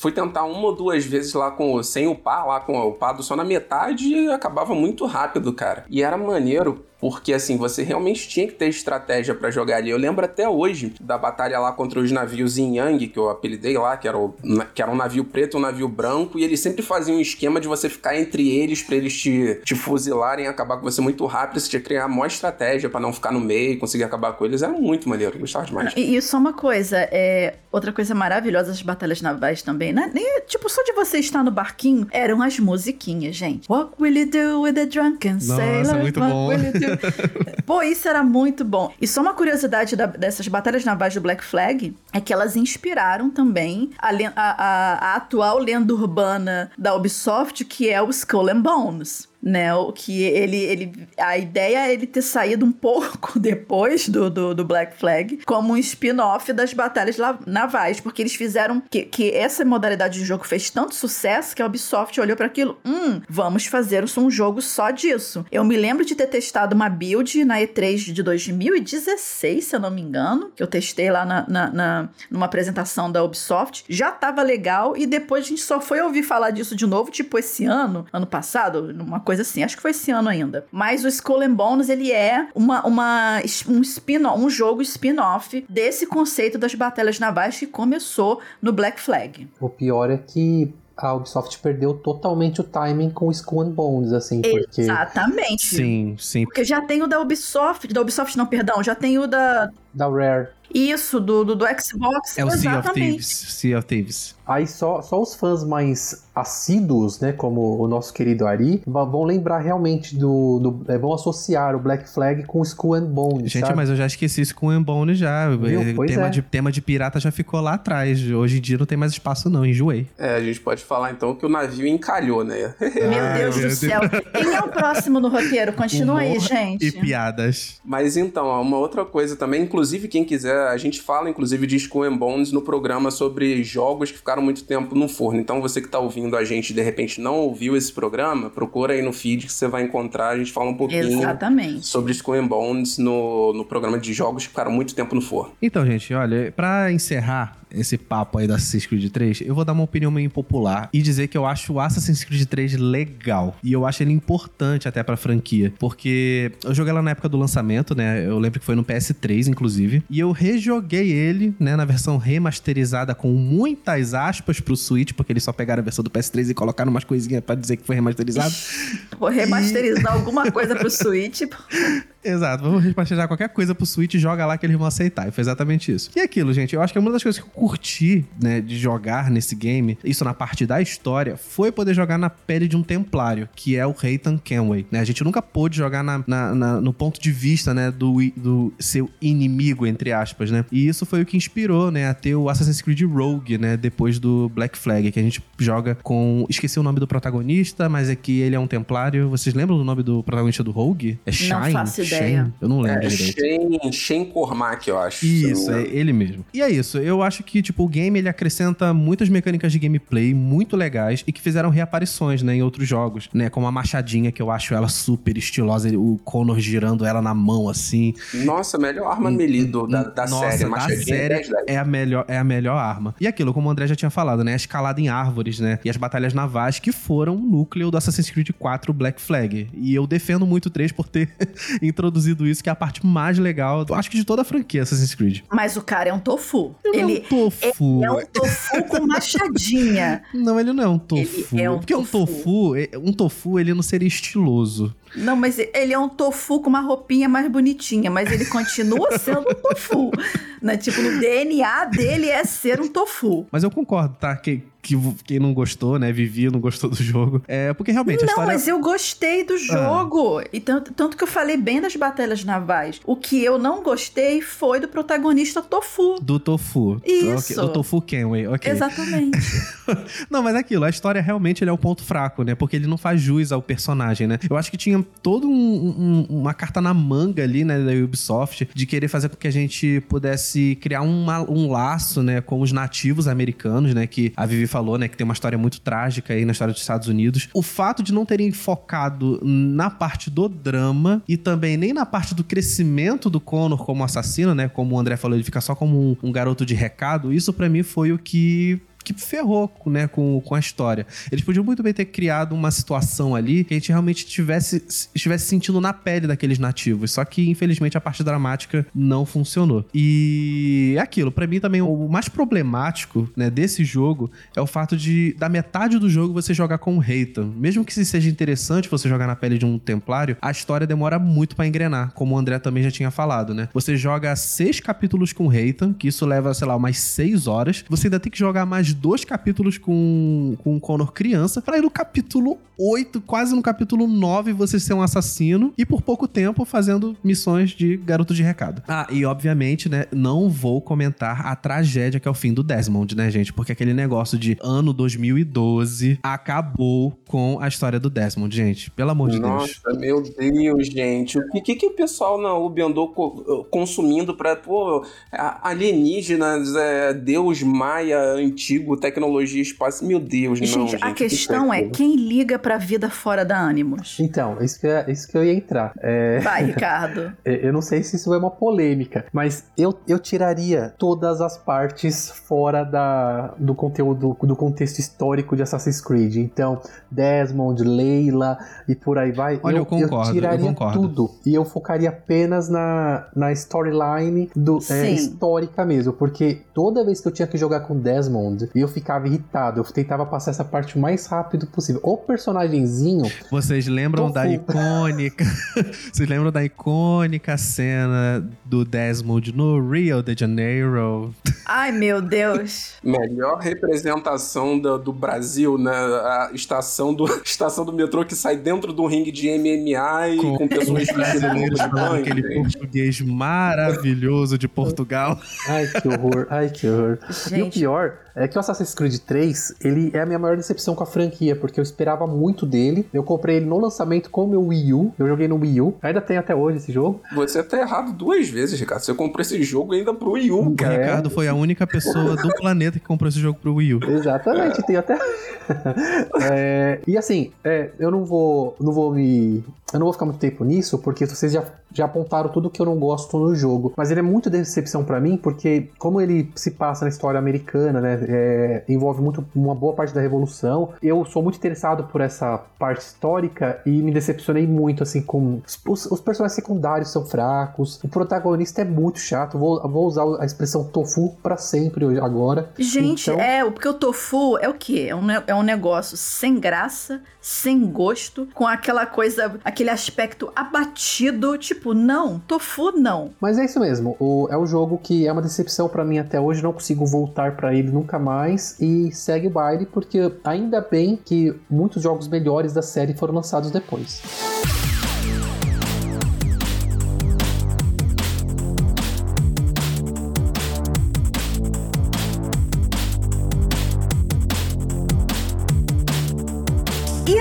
Fui tentar uma ou duas vezes lá com sem upar, lá com o upado só na metade e acabava muito rápido, cara. E era maneiro. Porque, assim, você realmente tinha que ter estratégia pra jogar ali. Eu lembro até hoje da batalha lá contra os navios Yin Yang, que eu apelidei lá, que era, o, que era um navio preto e um navio branco, e eles sempre faziam um esquema de você ficar entre eles pra eles te, te fuzilarem e acabar com você muito rápido. Você tinha que criar a maior estratégia pra não ficar no meio e conseguir acabar com eles. Era muito maneiro, eu gostava demais. E, e só uma coisa, é outra coisa maravilhosa das batalhas navais também, né? Nem, tipo, só de você estar no barquinho, eram as musiquinhas, gente. What will you do with a drunken Nossa, sailor? muito What bom. will you do? Pô, isso era muito bom. E só uma curiosidade da- dessas batalhas navais do Black Flag é que elas inspiraram também a, a- a- a atual lenda urbana da Ubisoft, que é o Skull and Bones. Né, o que ele, ele. A ideia é ele ter saído um pouco depois do, do, do Black Flag, como um spin-off das batalhas navais, porque eles fizeram que, que essa modalidade de jogo fez tanto sucesso que a Ubisoft olhou para aquilo. Hum, vamos fazer um jogo só disso. Eu me lembro de ter testado uma build na E3 de 2016, se eu não me engano, que eu testei lá na, na, na- numa apresentação da Ubisoft. Já tava legal e depois a gente só foi ouvir falar disso de novo, tipo esse ano, ano passado, uma coisa assim. Acho que foi esse ano ainda. Mas o Skull and Bones, ele é uma, uma, um spin um jogo spin-off desse conceito das batalhas navais que começou no Black Flag. O pior é que a Ubisoft perdeu totalmente o timing com o Skull and Bones, assim, porque... Exatamente. Sim, sim. Porque já tem o da Ubisoft, da Ubisoft não, perdão, já tem o da... Da Rare. Isso, do, do, do Xbox, É o Sea of. Thieves. Sea of Thieves. Aí só, só os fãs mais assíduos, né, como o nosso querido Ari, vão lembrar realmente do... do- é, vão associar o Black Flag com o Skull and Bones, Gente, sabe? mas eu já esqueci isso com o Embone já. Eh, Pois tema, é. de, tema de pirata já ficou lá atrás. Hoje em dia não tem mais espaço, não. Enjoei. É, a gente pode falar então que o navio encalhou, né? Meu Ai, Deus do céu. Quem é o próximo no roteiro? Continua aí, Humor gente. E piadas. Mas então, uma outra coisa também, inclusive quem quiser, a gente fala inclusive de Skull and Bones no programa sobre jogos que ficaram muito tempo no forno. Então você que tá ouvindo a gente e de repente não ouviu esse programa, procura aí no feed que você vai encontrar, a gente fala um pouquinho Exatamente. sobre Skull and Bones no, no programa de jogos que ficaram muito tempo no forno. Então, gente, olha, pra encerrar esse papo aí do Assassin's Creed 3, eu vou dar uma opinião meio impopular e dizer que eu acho o Assassin's Creed 3 legal. E eu acho ele importante até pra franquia. Porque eu joguei lá na época do lançamento, né? Eu lembro que foi no PS3, inclusive. E eu rejoguei ele, né? Na versão remasterizada com muitas aspas pro Switch, porque eles só pegaram a versão do PS3 e colocaram umas coisinhas pra dizer que foi remasterizado. Vou remasterizar alguma coisa pro Switch. Exato, vamos remasterizar qualquer coisa pro Switch e joga lá que eles vão aceitar. E foi exatamente isso. E aquilo, gente, eu acho que uma das coisas que eu curti, né, de jogar nesse game, isso na parte da história, foi poder jogar na pele de um templário, que é o Reitan Kenway, né? A gente nunca pôde jogar na, na- na- no ponto de vista, né, do, do seu inimigo, entre aspas, né? E isso foi o que inspirou, né, a ter o Assassin's Creed Rogue, né, depois do Black Flag, que a gente joga com... Esqueci o nome do protagonista, mas é que ele é um templário. Vocês lembram do nome do protagonista do Rogue? É Shine? faço ideia. Shane? Eu não lembro É, direito. Shen, Shen Cormac, eu acho. Isso, eu não é ele mesmo. E é isso, eu acho que, tipo, o game ele acrescenta muitas mecânicas de gameplay muito legais e que fizeram reaparições, né, em outros jogos, né, como a machadinha, que eu acho ela super estilosa, o Connor girando ela na mão, assim. Nossa, melhor arma melee do- da, da Nossa, série, da Machadinha série 10, 10. é a, melhor, é a melhor arma. E aquilo, como o André já tinha falado, né, a escalada em árvores, né, e as batalhas navais que foram o núcleo do Assassin's Creed 4 Black Flag. E eu defendo muito o 3 por ter introduzido isso, que é a parte mais legal, acho que de toda a franquia Assassin's Creed. Mas o cara é um tofu. Ele Ele é um tofu. é um tofu com machadinha. Não, ele não é um tofu. Ele é um Porque um tofu. tofu, é- um tofu, ele não seria estiloso. Não, mas ele é um tofu com uma roupinha mais bonitinha, mas ele continua sendo um tofu. Né? Tipo, no DNA dele é ser um tofu. Mas eu concordo, tá? Que, que quem não gostou, né? Vivi, não gostou do jogo. É porque realmente a Não, história. Ah. mas eu gostei do jogo. E tanto, tanto que eu falei bem das batalhas navais. O que eu não gostei foi do protagonista tofu. Do tofu. Isso. Do tofu Kenway, ok. Exatamente. Não, mas é aquilo, a história realmente ele é o ponto fraco, né? Porque ele não faz jus ao personagem, né? Eu acho que tinha toda um, um- uma carta na manga ali, né, da Ubisoft, de querer fazer com que a gente pudesse criar uma- um laço, né, com os nativos americanos, né? Que a Vivi falou, né, que tem uma história muito trágica aí na história dos Estados Unidos. O fato de não terem focado na parte do drama e também nem na parte do crescimento do Connor como assassino, né? Como o André falou, ele fica só como um, um garoto de recado. Isso pra mim foi o que que ferrou né, com, com a história. Eles podiam muito bem ter criado uma situação ali que a gente realmente tivesse, estivesse sentindo na pele daqueles nativos. Só que, infelizmente, a parte dramática não funcionou. E é aquilo, pra mim também, o mais problemático né, desse jogo é o fato de, da metade do jogo, você jogar com o Reitan. Mesmo que seja interessante você jogar na pele de um templário, a história demora muito pra engrenar, como o André também já tinha falado, né? Você joga seis capítulos com Reitan, que isso leva, sei lá, umas seis horas. Você ainda tem que jogar mais dois capítulos com, com o Connor criança, pra ir no capítulo 8, quase no capítulo 9, você ser um assassino, e por pouco tempo fazendo missões de garoto de recado. Ah, e obviamente, né, não vou comentar a tragédia que é o fim do Desmond, né, gente? Porque aquele negócio de ano 2012 acabou com a história do Desmond, gente. Pelo amor de Deus. Nossa, meu Deus, gente. O que, que o pessoal na Ubi andou co- consumindo pra, pô, alienígenas, é, Deus maia antigo, tecnologia espaço? Meu Deus, não, gente, gente. a que questão foi é quem liga pra vida fora da Animus. Então, isso que, eu- isso que eu ia entrar. É, Vai, Ricardo. é, eu não sei se isso é uma polêmica, mas eu, eu tiraria todas as partes fora da, do conteúdo, do contexto histórico de Assassin's Creed. Então, Desmond, Leila e por aí vai. Olha, eu concordo, eu tiraria concordo. tudo. E eu focaria apenas na, na storyline do, é, histórica mesmo. Porque toda vez que eu tinha que jogar com Desmond, eu ficava irritado. Eu tentava passar essa parte o mais rápido possível. O personagemzinho. Vocês lembram da icônica. Vocês lembram da icônica cena do Desmond no Rio de Janeiro? Ai, meu Deus. Melhor representação do, do Brasil, né? A estação do, estação do metrô que sai dentro de um ringue de MMA e com, pessoas os brasileiros falando banho, aquele gente. português maravilhoso de Portugal. Ai, que horror, ai, que horror. E o Gente. pior é que o Assassin's Creed 3, ele é a minha maior decepção com a franquia, porque eu esperava muito dele. Eu comprei ele no lançamento com o meu Wii U. Eu joguei no Wii U. Ainda tem até hoje esse jogo. Você tá errado duas vezes, Ricardo. Você comprou esse jogo ainda pro Wii U, cara. É. Ricardo foi a única pessoa do planeta que comprou esse jogo pro Wii U. Exatamente, tem até. É, e assim, é, eu não vou, não vou me, eu não vou ficar muito tempo nisso, porque vocês já, já apontaram tudo que eu não gosto no jogo. Mas ele é muito decepção pra mim, porque como ele se passa na história americana, né, é, envolve muito uma boa parte da revolução. Eu sou muito interessado por essa parte histórica e me decepcionei muito, assim, com os, os personagens secundários são fracos, o protagonista é muito chato. Vou, vou usar a expressão tofu pra sempre hoje- agora. Gente, Então- é, porque o tofu é o quê? É um, é um negócio sem graça, sem gosto, com aquela coisa, aquele aspecto abatido, tipo, não, tofu não. Mas é isso mesmo. O- é um jogo que é uma decepção pra mim até hoje. Não consigo voltar pra ele nunca mais. E segue o baile, porque ainda bem que muitos jogos melhores da série foram lançados depois.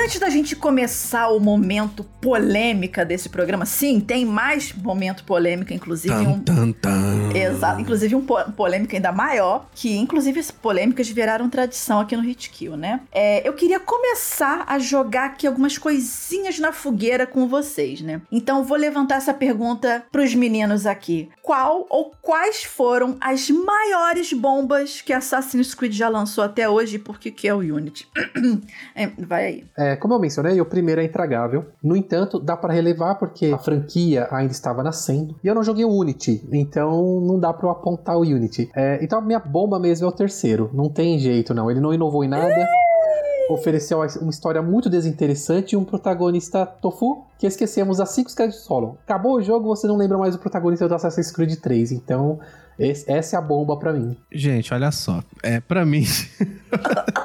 Antes da gente começar o momento polêmica desse programa, sim, tem mais momento polêmica, inclusive um, Tan, tan. Exato, inclusive um po- polêmica ainda maior, que inclusive as polêmicas viraram tradição aqui no Hit Kill, né? É, eu queria começar a jogar aqui algumas coisinhas na fogueira com vocês, né? Então vou levantar essa pergunta pros meninos aqui. Qual ou quais foram as maiores bombas que Assassin's Creed já lançou até hoje e por que que é o Unity? É, vai aí. É, como eu mencionei, o primeiro é intragável. No entanto, dá pra relevar porque a franquia ainda estava nascendo. E eu não joguei o Unity, então não dá pra eu apontar o Unity. É, então a minha bomba mesmo é o terceiro. Não tem jeito, não. Ele não inovou em nada. Ofereceu uma história muito desinteressante e um protagonista tofu que esquecemos que os créditos rolam. Acabou o jogo, você não lembra mais o protagonista do Assassin's Creed 3. Então, esse- essa é a bomba pra mim. Gente, olha só. É, pra mim.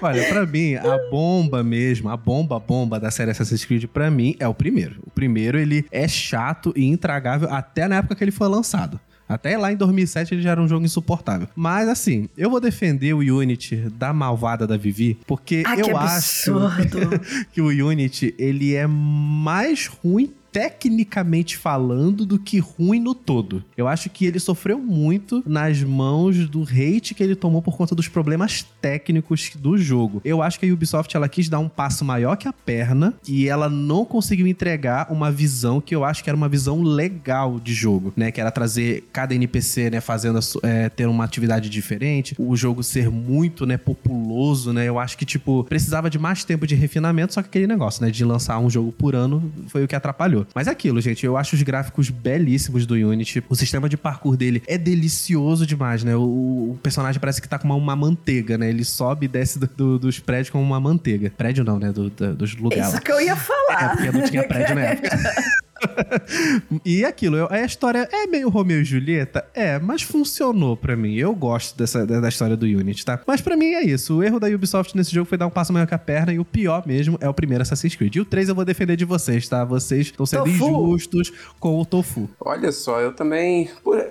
olha, pra mim, a bomba mesmo, a bomba, bomba da série Assassin's Creed, pra mim, é o primeiro. O primeiro, ele é chato e intragável até na época que ele foi lançado. Até lá em 2007 ele já era um jogo insuportável. Mas assim, eu vou defender o Unity da malvada da Vivi, porque Ah, eu que acho absurdo. que o Unity ele é mais ruim tecnicamente falando do que ruim no todo. Eu acho que ele sofreu muito nas mãos do hate que ele tomou por conta dos problemas técnicos do jogo. Eu acho que a Ubisoft ela quis dar um passo maior que a perna e ela não conseguiu entregar uma visão que eu acho que era uma visão legal de jogo, né? Que era trazer cada NPC, né, fazendo é, ter uma atividade diferente, o jogo ser muito, né, populoso, né? Eu acho que tipo precisava de mais tempo de refinamento, só que aquele negócio, né, de lançar um jogo por ano foi o que atrapalhou. Mas é aquilo, gente, eu acho os gráficos belíssimos do Unity. O sistema de parkour dele é delicioso demais, né? O, o personagem parece que tá com uma, uma manteiga, né? Ele sobe e desce do- do- dos prédios como uma manteiga. Prédio não, né? Do- dos lugares. Isso que eu ia É, falar. porque não tinha prédio na época. e aquilo, eu- a história é meio Romeu e Julieta? É, mas funcionou pra mim. Eu gosto dessa, da, da história do Unity, tá? Mas pra mim é isso. O erro da Ubisoft nesse jogo foi dar um passo maior que a perna e o pior mesmo é o primeiro Assassin's Creed. E o 3 eu vou defender de vocês, tá? Vocês estão sendo Tofu. injustos com o Tofu. Olha só, eu também. Por...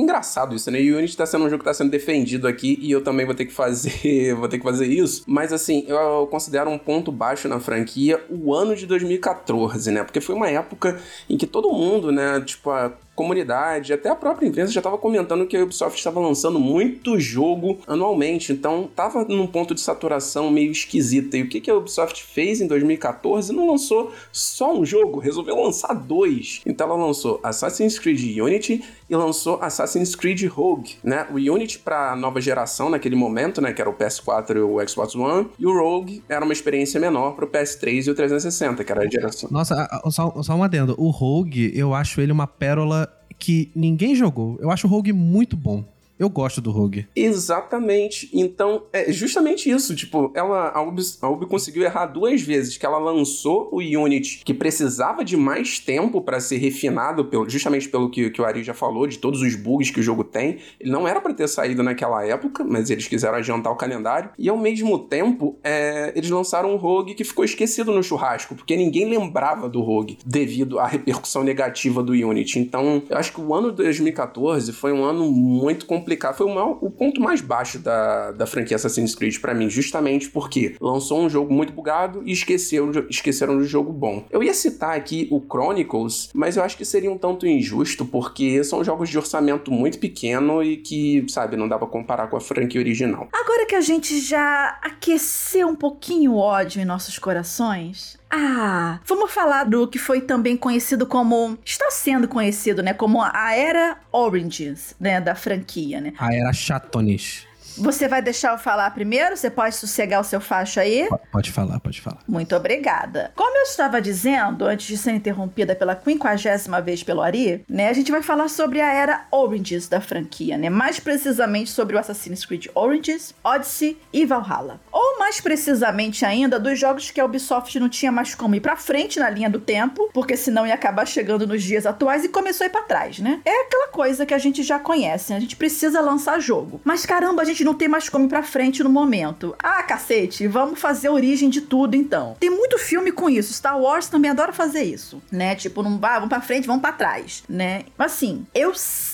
Engraçado isso, né? O Unity tá sendo um jogo que tá sendo defendido aqui e eu também vou ter que fazer, vou ter que fazer isso. Mas assim, eu considero um ponto baixo na franquia o ano de 2014, né? Porque foi uma época em que todo mundo, né, tipo a comunidade, até a própria imprensa já estava comentando que a Ubisoft estava lançando muito jogo anualmente, então tava num ponto de saturação meio esquisita. E o que, que a Ubisoft fez em 2014? Não lançou só um jogo, resolveu lançar dois. Então ela lançou Assassin's Creed Unity e lançou Assassin's Creed Rogue, né? O Unity para nova geração naquele momento, né, que era o PS4 e o Xbox One, e o Rogue era uma experiência menor para o PS3 e o 360, que era a geração. Nossa, a- a- só, só um adendo. O Rogue, eu acho ele uma pérola que ninguém jogou. Eu acho o Rogue muito bom. Eu gosto do Rogue. Exatamente. Então, é justamente isso. Tipo, ela, a Ubi, a Ubi conseguiu errar duas vezes. Que ela lançou o Unity, que precisava de mais tempo para ser refinado, pelo, justamente pelo que, que o Ari já falou, de todos os bugs que o jogo tem. Ele não era para ter saído naquela época, mas eles quiseram adiantar o calendário. E ao mesmo tempo, é, eles lançaram um Rogue que ficou esquecido no churrasco, porque ninguém lembrava do Rogue devido à repercussão negativa do Unity. Então, eu acho que o ano de 2014 foi um ano muito complicado. Foi o, ponto mais baixo da, da franquia Assassin's Creed para mim, justamente porque lançou um jogo muito bugado e esqueceram, esqueceram do jogo bom. Eu ia citar aqui o Chronicles, mas eu acho que seria um tanto injusto, porque são jogos de orçamento muito pequeno e que, sabe, não dá pra comparar com a franquia original. Agora que a gente já aqueceu um pouquinho o ódio em nossos corações, ah, vamos falar do que foi também conhecido como. Está sendo conhecido, né? Como a Era Oranges, né? Da franquia, né? A Era Chatones. Você vai deixar eu falar primeiro? Você pode sossegar o seu facho aí? Pode falar, pode falar. Muito obrigada. Como eu estava dizendo, antes de ser interrompida pela quinquagésima vez pelo Ari, né? A gente vai falar sobre a era Oranges da franquia, né? Mais precisamente sobre o Assassin's Creed Origins, Odyssey e Valhalla. Ou mais precisamente ainda, dos jogos que a Ubisoft não tinha mais como ir pra frente na linha do tempo, porque senão ia acabar chegando nos dias atuais e começou a ir pra trás, né? É aquela coisa que a gente já conhece, né? A gente precisa lançar jogo. Mas caramba, a gente não tem mais como ir pra frente no momento. Ah, cacete, vamos fazer a origem de tudo então. Tem muito filme com isso. Star Wars também adora fazer isso, né? Tipo, não vai, vamos pra frente, vamos pra trás, né? Assim, eu sei,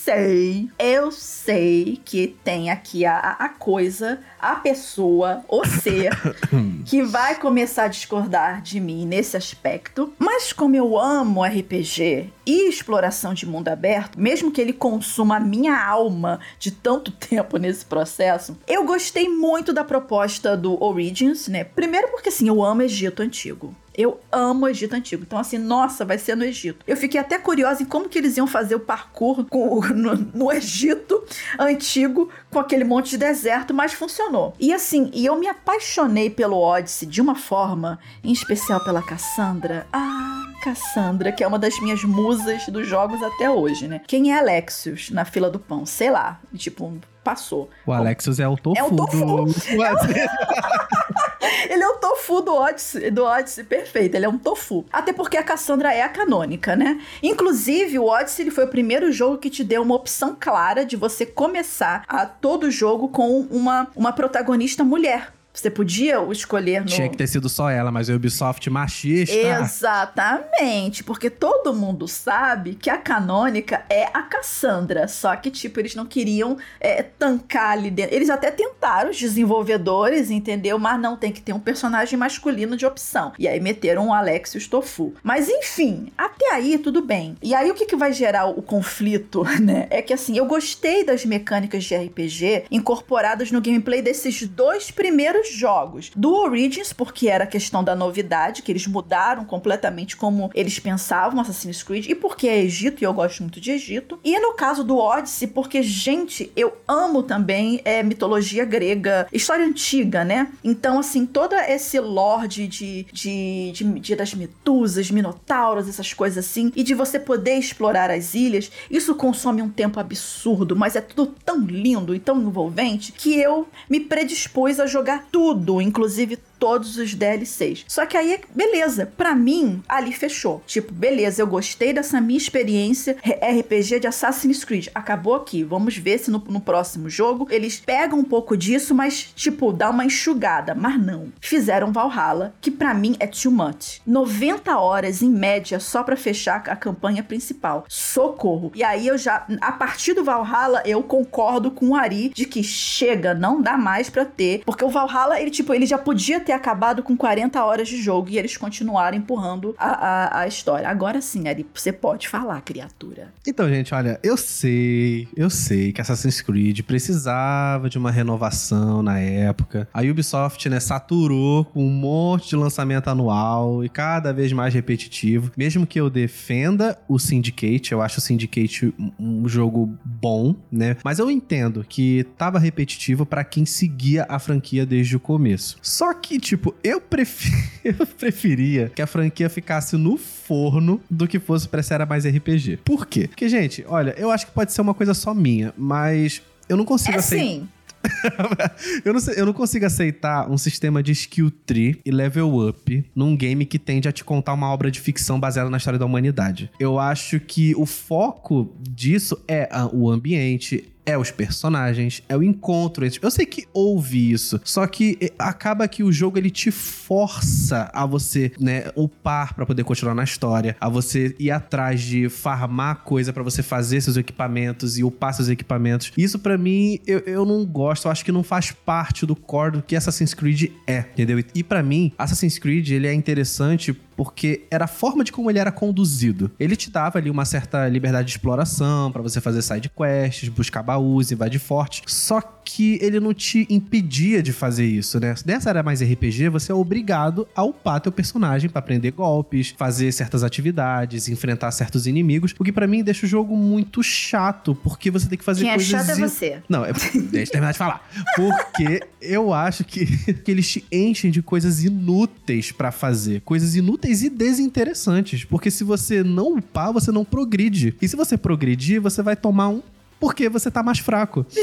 eu sei que tem aqui a, a coisa, a pessoa, o ser, que vai começar a discordar de mim nesse aspecto. Mas como eu amo RPG e exploração de mundo aberto, mesmo que ele consuma a minha alma de tanto tempo nesse processo, eu gostei muito da proposta do Origins, né? Primeiro porque assim, eu amo Egito antigo. Eu amo o Egito Antigo. Então, assim, nossa, vai ser no Egito. Eu fiquei até curiosa em como que eles iam fazer o parkour com, no, no, Egito Antigo com aquele monte de deserto, mas funcionou. E assim, e eu me apaixonei pelo Odyssey de uma forma, em especial pela Cassandra. Ah, Cassandra, que é uma das minhas musas dos jogos até hoje, né? Quem é Alexios na fila do pão? Sei lá. Tipo, passou. O Alexios é o tofu. É o tofu. Do... ele é o tofu do Odyssey, do Odyssey, perfeito. Ele é um tofu. Até porque a Cassandra é a canônica, né? Inclusive, o Odyssey ele foi o primeiro jogo que te deu uma opção clara de você começar a todo jogo com uma, uma protagonista mulher. Você podia escolher no... Tinha que ter sido só ela, mas o Ubisoft machista. Exatamente, porque todo mundo sabe que a canônica é a Cassandra, só que, tipo, eles não queriam é, tancar ali dentro. Eles até tentaram, os desenvolvedores, entendeu? Mas não tem que ter um personagem masculino de opção. E aí meteram o Alexios Tofu. Mas enfim, até aí tudo bem. E aí o que, que vai gerar o conflito, né? É que assim, eu gostei das mecânicas de RPG incorporadas no gameplay desses dois primeiros jogos. Do Origins, porque era questão da novidade, que eles mudaram completamente como eles pensavam Assassin's Creed, e porque é Egito, e eu gosto muito de Egito. E no caso do Odyssey, porque, gente, eu amo também é, mitologia grega, história antiga, né? Então, assim, todo esse lore de, de, de, de das metusas, minotauros, essas coisas assim, e de você poder explorar as ilhas, isso consome um tempo absurdo, mas é tudo tão lindo e tão envolvente que eu me predispus a jogar tudo, inclusive todos os DLCs. Só que aí, beleza, para mim, ali fechou. Tipo, beleza, eu gostei dessa minha experiência RPG de Assassin's Creed. Acabou aqui. Vamos ver se no, no próximo jogo eles pegam um pouco disso, mas, tipo, dá uma enxugada. Mas não. Fizeram Valhalla, que para mim é too much. 90 horas em média só para fechar a campanha principal. Socorro. E aí eu já, a partir do Valhalla, eu concordo com o Ari de que chega, não dá mais para ter, porque o Valhalla, ele tipo, ele já podia ter acabado com 40 horas de jogo e eles continuaram empurrando a, a, a história. Agora sim, Ari, você pode falar, criatura. Então, gente, olha, eu sei, eu sei que Assassin's Creed precisava de uma renovação na época. A Ubisoft, né, saturou com um monte de lançamento anual e cada vez mais repetitivo. Mesmo que eu defenda o Syndicate, eu acho o Syndicate um jogo bom, né? Mas eu entendo que tava repetitivo para quem seguia a franquia desde o começo. Só que tipo, eu, eu preferia que a franquia ficasse no forno do que fosse pra essa era mais RPG. Por quê? Porque, gente, olha, eu acho que pode ser uma coisa só minha, mas eu não consigo É aceitar. sim. eu, não sei- eu não consigo aceitar um sistema de skill tree e level up num game que tende a te contar uma obra de ficção baseada na história da humanidade. Eu acho que o foco disso é ah, o ambiente. É os personagens, é o encontro. Eu sei que houve isso, só que eh, acaba que o jogo ele te força a você, né, upar pra poder continuar na história, a você ir atrás de farmar coisa pra você fazer seus equipamentos e upar seus equipamentos. Isso pra mim eu, eu não gosto, eu acho que não faz parte do core do que Assassin's Creed é, entendeu? E pra mim, Assassin's Creed ele é interessante porque era a forma de como ele era conduzido. Ele te dava ali uma certa liberdade de exploração pra você fazer side quests, buscar baús, invadir fortes. Só que ele não te impedia de fazer isso, né? Nessa era mais RPG, você é obrigado a upar teu personagem pra aprender golpes, fazer certas atividades, enfrentar certos inimigos, o que pra mim deixa o jogo muito chato, porque você tem que fazer Quem é coisas chato é in- você. não, é, deixa eu terminar de falar. Porque eu acho que, que eles te enchem de coisas inúteis pra fazer. Coisas inúteis e desinteressantes. Porque se você não upar, você não progride. E se você progredir, você vai tomar um. Porque você tá mais fraco.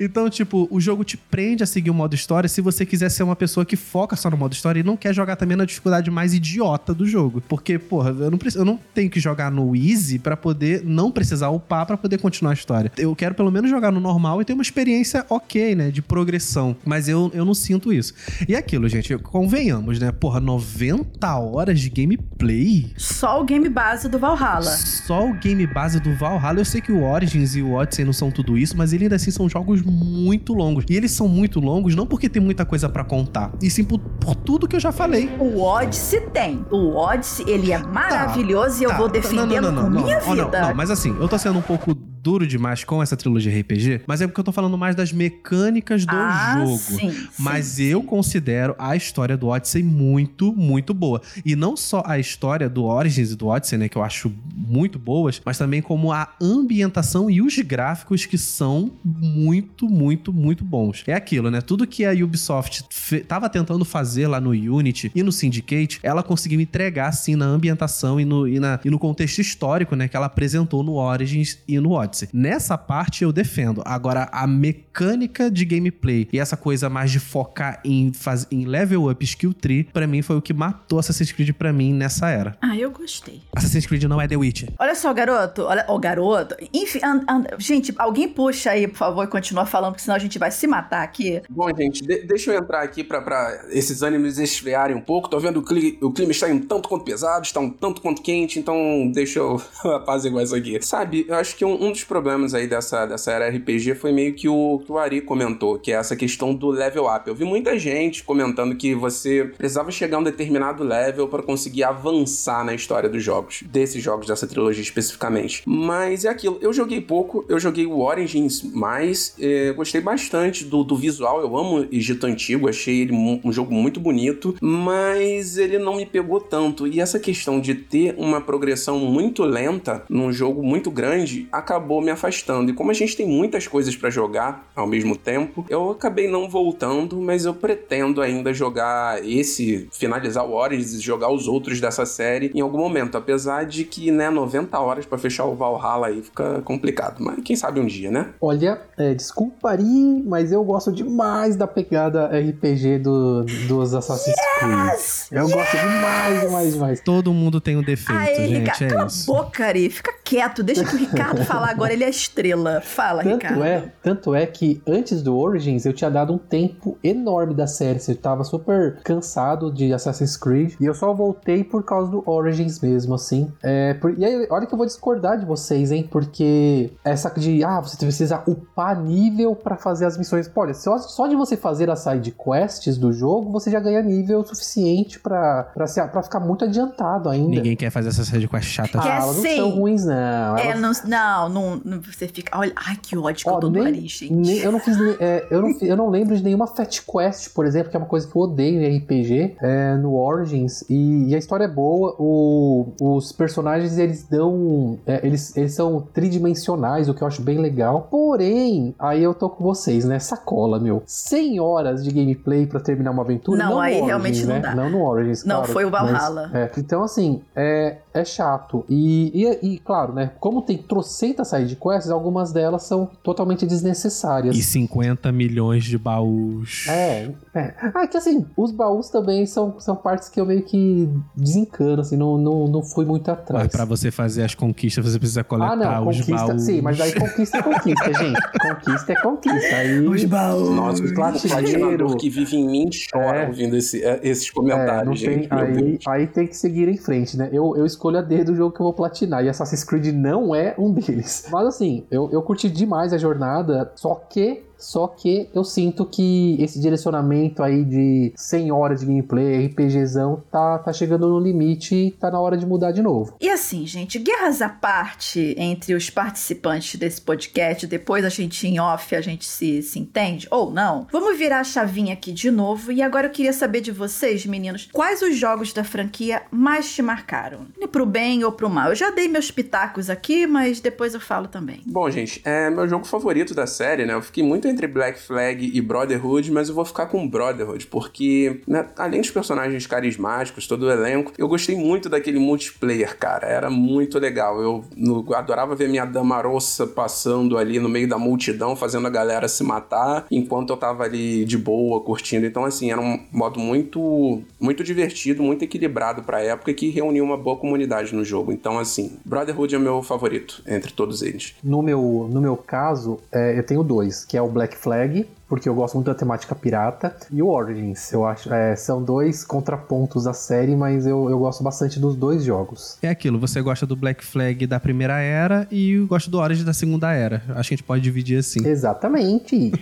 então, tipo, o jogo te prende a seguir o modo história se você quiser ser uma pessoa que foca só no modo história e não quer jogar também na dificuldade mais idiota do jogo. Porque, porra, eu não, preciso, eu não tenho que jogar no easy pra poder não precisar upar pra poder continuar a história. Eu quero pelo menos jogar no normal e ter uma experiência ok, né? De progressão. Mas eu, eu não sinto isso. E aquilo, gente, convenhamos, né? Porra, 90 horas de gameplay. Só o game base do Valhalla. Só o game base do Valhalla. Eu sei que o Origins e o Odyssey não são tudo isso, mas eles ainda assim são jogos muito longos. E eles são muito longos não porque tem muita coisa pra contar, e sim por, por tudo que eu já falei. O Odyssey tem. O Odyssey, ele é maravilhoso e eu Tá, vou tá, defendê-lo com minha Ó, não, vida. não, mas assim, eu tô sendo um pouco duro demais com essa trilogia RPG, mas é porque eu tô falando mais das mecânicas do ah, jogo. Sim, sim, Mas sim. eu considero a história do Odyssey muito, muito boa. E não só a história do Origins e do Odyssey, né, que eu acho muito boas, mas também como a ambientação e os gráficos que são muito, muito, muito bons. É aquilo, né? Tudo que a Ubisoft tava tentando fazer lá no Unity e no Syndicate, ela conseguiu entregar, assim, na ambientação e no, e na- e no contexto histórico, né, que ela apresentou no Origins e no Odyssey. Nessa parte eu defendo. Agora, a mecânica de gameplay e essa coisa mais de focar em, faz, em level up skill tree, pra mim foi o que matou Assassin's Creed pra mim nessa era. Ah, eu gostei. Assassin's Creed não é The Witcher. Olha só, garoto. Olha, o garoto. Enfim, and- and- gente, alguém puxa aí, por favor, e continua falando, porque senão a gente vai se matar aqui. Bom, gente, de- deixa eu entrar aqui pra, pra esses ânimos esfriarem um pouco. Tô vendo o, cli- o clima está um tanto quanto pesado, está um tanto quanto quente, então deixa eu apaziguar isso aqui. Sabe, eu acho que um, um dos problemas aí dessa, dessa era RPG foi meio que o que o Ari comentou, que é essa questão do level up. Eu vi muita gente comentando que você precisava chegar a um determinado level para conseguir avançar na história dos jogos, desses jogos dessa trilogia especificamente. Mas é aquilo, eu joguei pouco, eu joguei o Origins mais, eh, gostei bastante do, do visual, eu amo Egito Antigo, achei ele um jogo muito bonito, mas ele não me pegou tanto. E essa questão de ter uma progressão muito lenta num jogo muito grande acabou me afastando. E como a gente tem muitas coisas pra jogar ao mesmo tempo, eu acabei não voltando, mas eu pretendo ainda jogar esse, finalizar o Origins e jogar os outros dessa série em algum momento, apesar de que, né, 90 horas pra fechar o Valhalla aí fica complicado, mas quem sabe um dia, né? Olha, é, desculpa Ari, mas eu gosto demais da pegada RPG do, dos Assassin's Creed. Eu gosto demais, demais, demais. Todo mundo tem um defeito, Aí, gente, Ricardo, é cala isso. a boca, Ari. Fica quieto. Deixa que o Ricardo falar agora. Ele é estrela. Fala, Tanto Ricardo. é, tanto é que antes do Origins eu tinha dado um tempo enorme da série. Eu tava super cansado de Assassin's Creed e eu só voltei por causa do Origins mesmo, assim. É, por- e aí, olha que eu vou discordar de vocês, hein? Porque essa de, ah, você precisa upar nível pra fazer as missões. Pô, olha, só, só de você fazer as side quests do jogo, você já ganha nível suficiente pra, pra, se- pra ficar muito adiantado ainda. Ninguém quer fazer essa série com a chata. Quer Ah, elas não são ruins, não. É, Elas- não, não, não, não- Você fica. Olha, ai, que ódio que Ó, eu tô do nem- Ari, gente. nem- eu não fiz. é, eu, não, eu não lembro de nenhuma Fat Quest, por exemplo, que é uma coisa que eu odeio em RPG, é, no Origins. E, e a história é boa. o- os personagens eles dão. é, eles, eles são tridimensionais, o que eu acho bem legal. Porém, aí eu tô com vocês, né? Sacola, meu. 100 horas de gameplay pra terminar uma aventura. Não, no aí Origins, realmente não né? dá. Não no Origins, Não, claro, foi o mas- Valhalla. é, então, assim, é, é chato. E, e, e, claro, né? Como tem trocentas side quests, algumas delas são totalmente desnecessárias. E 50 milhões de baús. É, é. Ah, que assim, os baús também são, são partes que eu meio que desencano, assim, não, não, não fui muito atrás. Mas pra você fazer as conquistas, você precisa coletar ah, não, os conquista, baús. sim, mas aí conquista é conquista, gente. Conquista é conquista. Aí, Os baús. Nossa, o platinador que vive em mim chora É. ouvindo esse- é, esses é, comentários, não gente. tem, aí, aí tem que seguir em frente, né? Eu, eu escolho a dedo do jogo que eu vou platinar, e Assassin's Creed não é um deles. Mas assim, eu, eu curti demais a jornada, só que Só que eu sinto que esse direcionamento aí de 100 horas de gameplay, RPGzão, tá, tá chegando no limite e tá na hora de mudar de novo. E assim, gente, guerras à parte entre os participantes desse podcast, depois a gente em off, a gente se, se entende ou não. Vamos virar a chavinha aqui de novo e agora eu queria saber de vocês, meninos, quais os jogos da franquia mais te marcaram? E pro bem ou pro mal? Eu já dei meus pitacos aqui, mas depois eu falo também. Bom, gente, é meu jogo favorito da série, né? Eu fiquei muito entre Black Flag e Brotherhood, mas eu vou ficar com Brotherhood, porque, né, além dos personagens carismáticos, todo o elenco, eu gostei muito daquele multiplayer, cara. Era muito legal. Eu no- adorava ver minha Damarossa passando ali no meio da multidão, fazendo a galera se matar, enquanto eu tava ali de boa, curtindo. Então, assim, era um modo muito, muito divertido, muito equilibrado pra época que reuniu uma boa comunidade no jogo. Então, assim, Brotherhood é meu favorito entre todos eles. No meu, no meu caso, é, eu tenho dois, que é o Black Flag, porque eu gosto muito da temática pirata, e o Origins. Eu acho, é, são dois contrapontos da série, mas eu, eu gosto bastante dos dois jogos. É aquilo, você gosta do Black Flag da primeira era e gosta do Origin da segunda era. Acho que a gente pode dividir assim. Exatamente.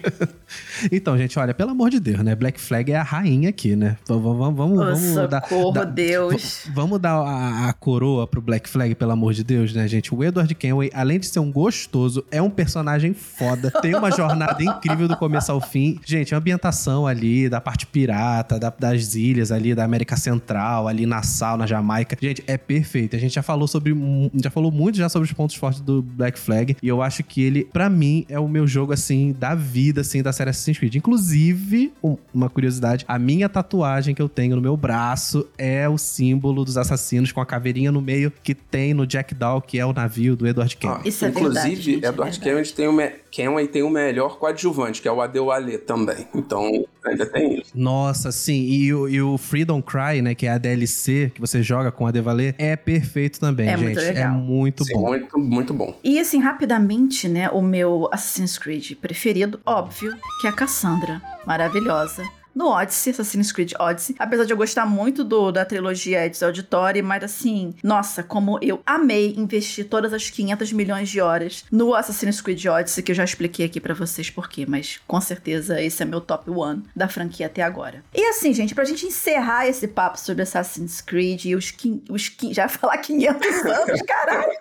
Então, gente, olha, pelo amor de Deus, né? Black Flag é a rainha aqui, né? V- Vamos, vamos, vamos dar, socorro, dar- Deus. v- Vamos dar a, a coroa pro Black Flag, pelo amor de Deus, né, gente? O Edward Kenway, além de ser um gostoso, é um personagem foda. Tem uma jornada incrível do começo ao fim. Gente, a ambientação ali, da parte pirata, da- das ilhas ali, da América Central, ali Nassau, na Jamaica. Gente, é perfeito. A gente já falou sobre. Já falou muito já sobre os pontos fortes do Black Flag. E eu acho que ele, pra mim, é o meu jogo, assim, da vida, assim, da série Assassin's Creed. Inclusive, um- uma curiosidade, a minha tatuagem que eu tenho no meu braço é o símbolo dos assassinos com a caveirinha no meio que tem no Jack Daw, que é o navio do Edward Kenway. Ah, Isso é Inclusive, verdade, gente, é Edward verdade. Kenway tem, me... Kenway tem o melhor coadjuvante, que é o Adewale também. Então, ainda tem isso. Nossa, sim. E o, e o Freedom Cry, né? Que é a DLC que você joga com a Devaler, é perfeito também, É gente. muito É legal. muito Sim, bom. muito, muito bom. E assim, rapidamente, né, o meu Assassin's Creed preferido, óbvio, que é a Cassandra. Maravilhosa. No Odyssey, Assassin's Creed Odyssey. Apesar de eu gostar muito do, da trilogia Ezio Auditore, mas assim, nossa, como eu amei investir todas as 500 milhões de horas no Assassin's Creed Odyssey, que eu já expliquei aqui pra vocês por quê, mas com certeza esse é meu top one da franquia até agora. E assim, gente, pra gente encerrar esse papo sobre Assassin's Creed e os, quin- os quin- já ia falar 500 anos, caralho.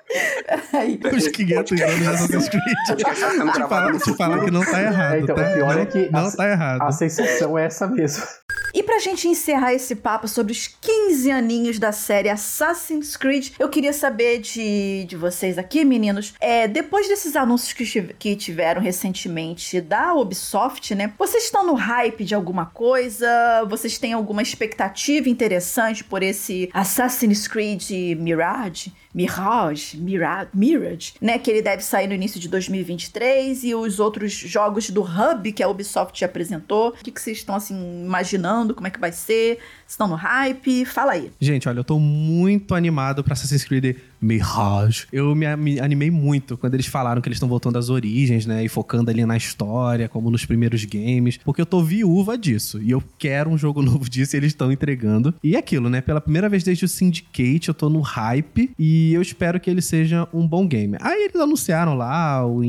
Os 500 anos de Assassin's Creed. Tá te, falar, te falar que não tá errado, É, então, tá? o pior não, é que não a- tá errado. A sensação é essa mesmo. E pra gente encerrar esse papo sobre os 15 aninhos da série Assassin's Creed, eu queria saber de, de vocês aqui, meninos, é, depois desses anúncios que, que tiveram recentemente da Ubisoft, né? Vocês estão no hype de alguma coisa? Vocês têm alguma expectativa interessante por esse Assassin's Creed Mirage? Mirage, Mirage, Mirage, né? Que ele deve sair no início de 2023 e os outros jogos do Hub que a Ubisoft já apresentou. O que, que vocês estão assim imaginando? Como é que vai ser? Estão no hype? Fala aí. Gente, olha, eu tô muito animado pra Assassin's Creed Mirage. Eu me, me animei muito quando eles falaram que eles estão voltando às origens, né? E focando ali na história, como nos primeiros games. Porque eu tô viúva disso. E eu quero um jogo novo disso e eles estão entregando. E é aquilo, né? Pela primeira vez desde o Syndicate, eu tô no hype. E eu espero que ele seja um bom game. Aí eles anunciaram lá o,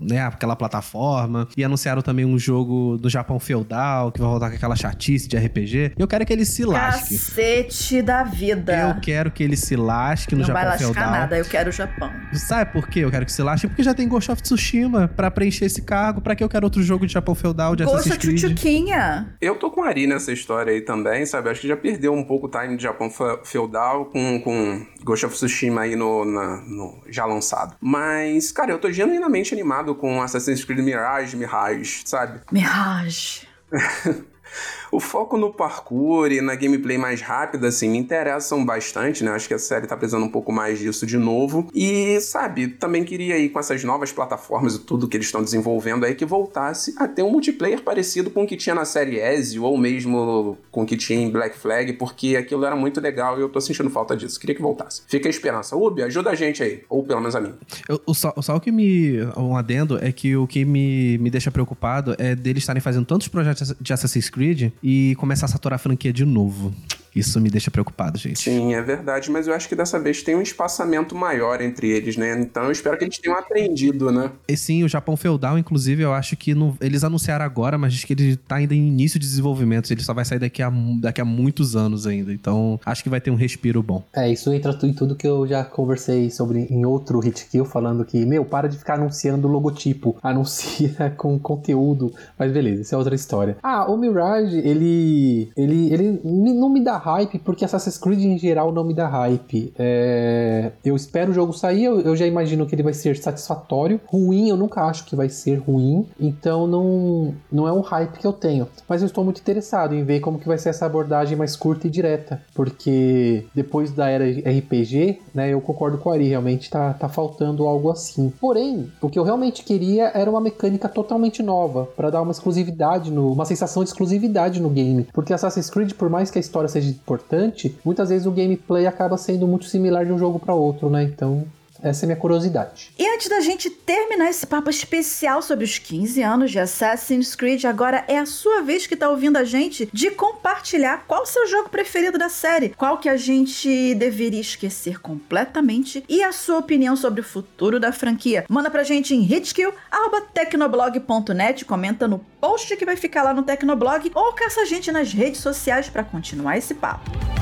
né, aquela plataforma. E anunciaram também um jogo do Japão feudal, que vai voltar com aquela chatice de RPG. Eu quero que ele se lasque. Cacete da vida. Eu quero que ele se lasque no Não vai Japão lascar feudal. nada, eu quero o Japão. Sabe por que eu quero que se lasque? Porque já tem Ghost of Tsushima pra preencher esse cargo. Pra que eu quero outro jogo de Japão feudal, de Gosta Assassin's Creed? tchutchuquinha. Eu tô com a Ari nessa história aí também, sabe? Acho que já perdeu um pouco o time de Japão fe- feudal com, com Ghost of Tsushima aí no, na- no- já lançado. Mas, cara, eu tô genuinamente animado com Assassin's Creed Mirage, Mirage, sabe? Mirage. O foco no parkour e na gameplay mais rápida, assim, me interessam bastante, né? Acho que a série tá precisando um pouco mais disso de novo. E, sabe, também queria ir com essas novas plataformas e tudo que eles estão desenvolvendo aí que voltasse a ter um multiplayer parecido com o que tinha na série Ezio ou mesmo com o que tinha em Black Flag, porque aquilo era muito legal e eu tô sentindo falta disso. Queria que voltasse. Fica a esperança. Ubi, ajuda a gente aí. Ou pelo menos a mim. Eu, o, só o que me. Um adendo é que o que me, me deixa preocupado é deles estarem fazendo tantos projetos de Assassin's Creed e começar a saturar a franquia de novo. Isso me deixa preocupado, gente. Sim, é verdade, mas eu acho que dessa vez tem um espaçamento maior entre eles, né? Então eu espero que eles tenham aprendido, né? E sim, o Japão feudal, inclusive, eu acho que não, eles anunciaram agora, mas diz que ele tá ainda em início de desenvolvimento. Ele só vai sair daqui a, daqui a muitos anos ainda. Então, acho que vai ter um respiro bom. É, isso entra em tudo que eu já conversei sobre em outro Hit Kill, falando que, meu, para de ficar anunciando logotipo. Anuncia com conteúdo. Mas beleza, isso é outra história. Ah, o Mirage, ele. Ele, ele não me dá hype, porque Assassin's Creed em geral não me dá hype. É... Eu espero o jogo sair, eu, eu, já imagino que ele vai ser satisfatório. Ruim, eu nunca acho que vai ser ruim. Então não, não é um hype que eu tenho. Mas eu estou muito interessado em ver como que vai ser essa abordagem mais curta e direta. Porque depois da era RPG, né, eu concordo com a Ari, realmente tá, tá faltando algo assim. Porém, o que eu realmente queria era uma mecânica totalmente nova, para dar uma exclusividade, no, uma sensação de exclusividade no game. Porque Assassin's Creed, por mais que a história seja importante, muitas vezes o gameplay acaba sendo muito similar de um jogo para outro, né? Então essa é minha curiosidade. E antes da gente terminar esse papo especial sobre os 15 anos de Assassin's Creed, agora é a sua vez que tá ouvindo a gente de compartilhar qual o seu jogo preferido da série, qual que a gente deveria esquecer completamente e a sua opinião sobre o futuro da franquia. Manda pra gente em hitkill@tecnoblog.net, comenta no post que vai ficar lá no Tecnoblog ou caça a gente nas redes sociais para continuar esse papo.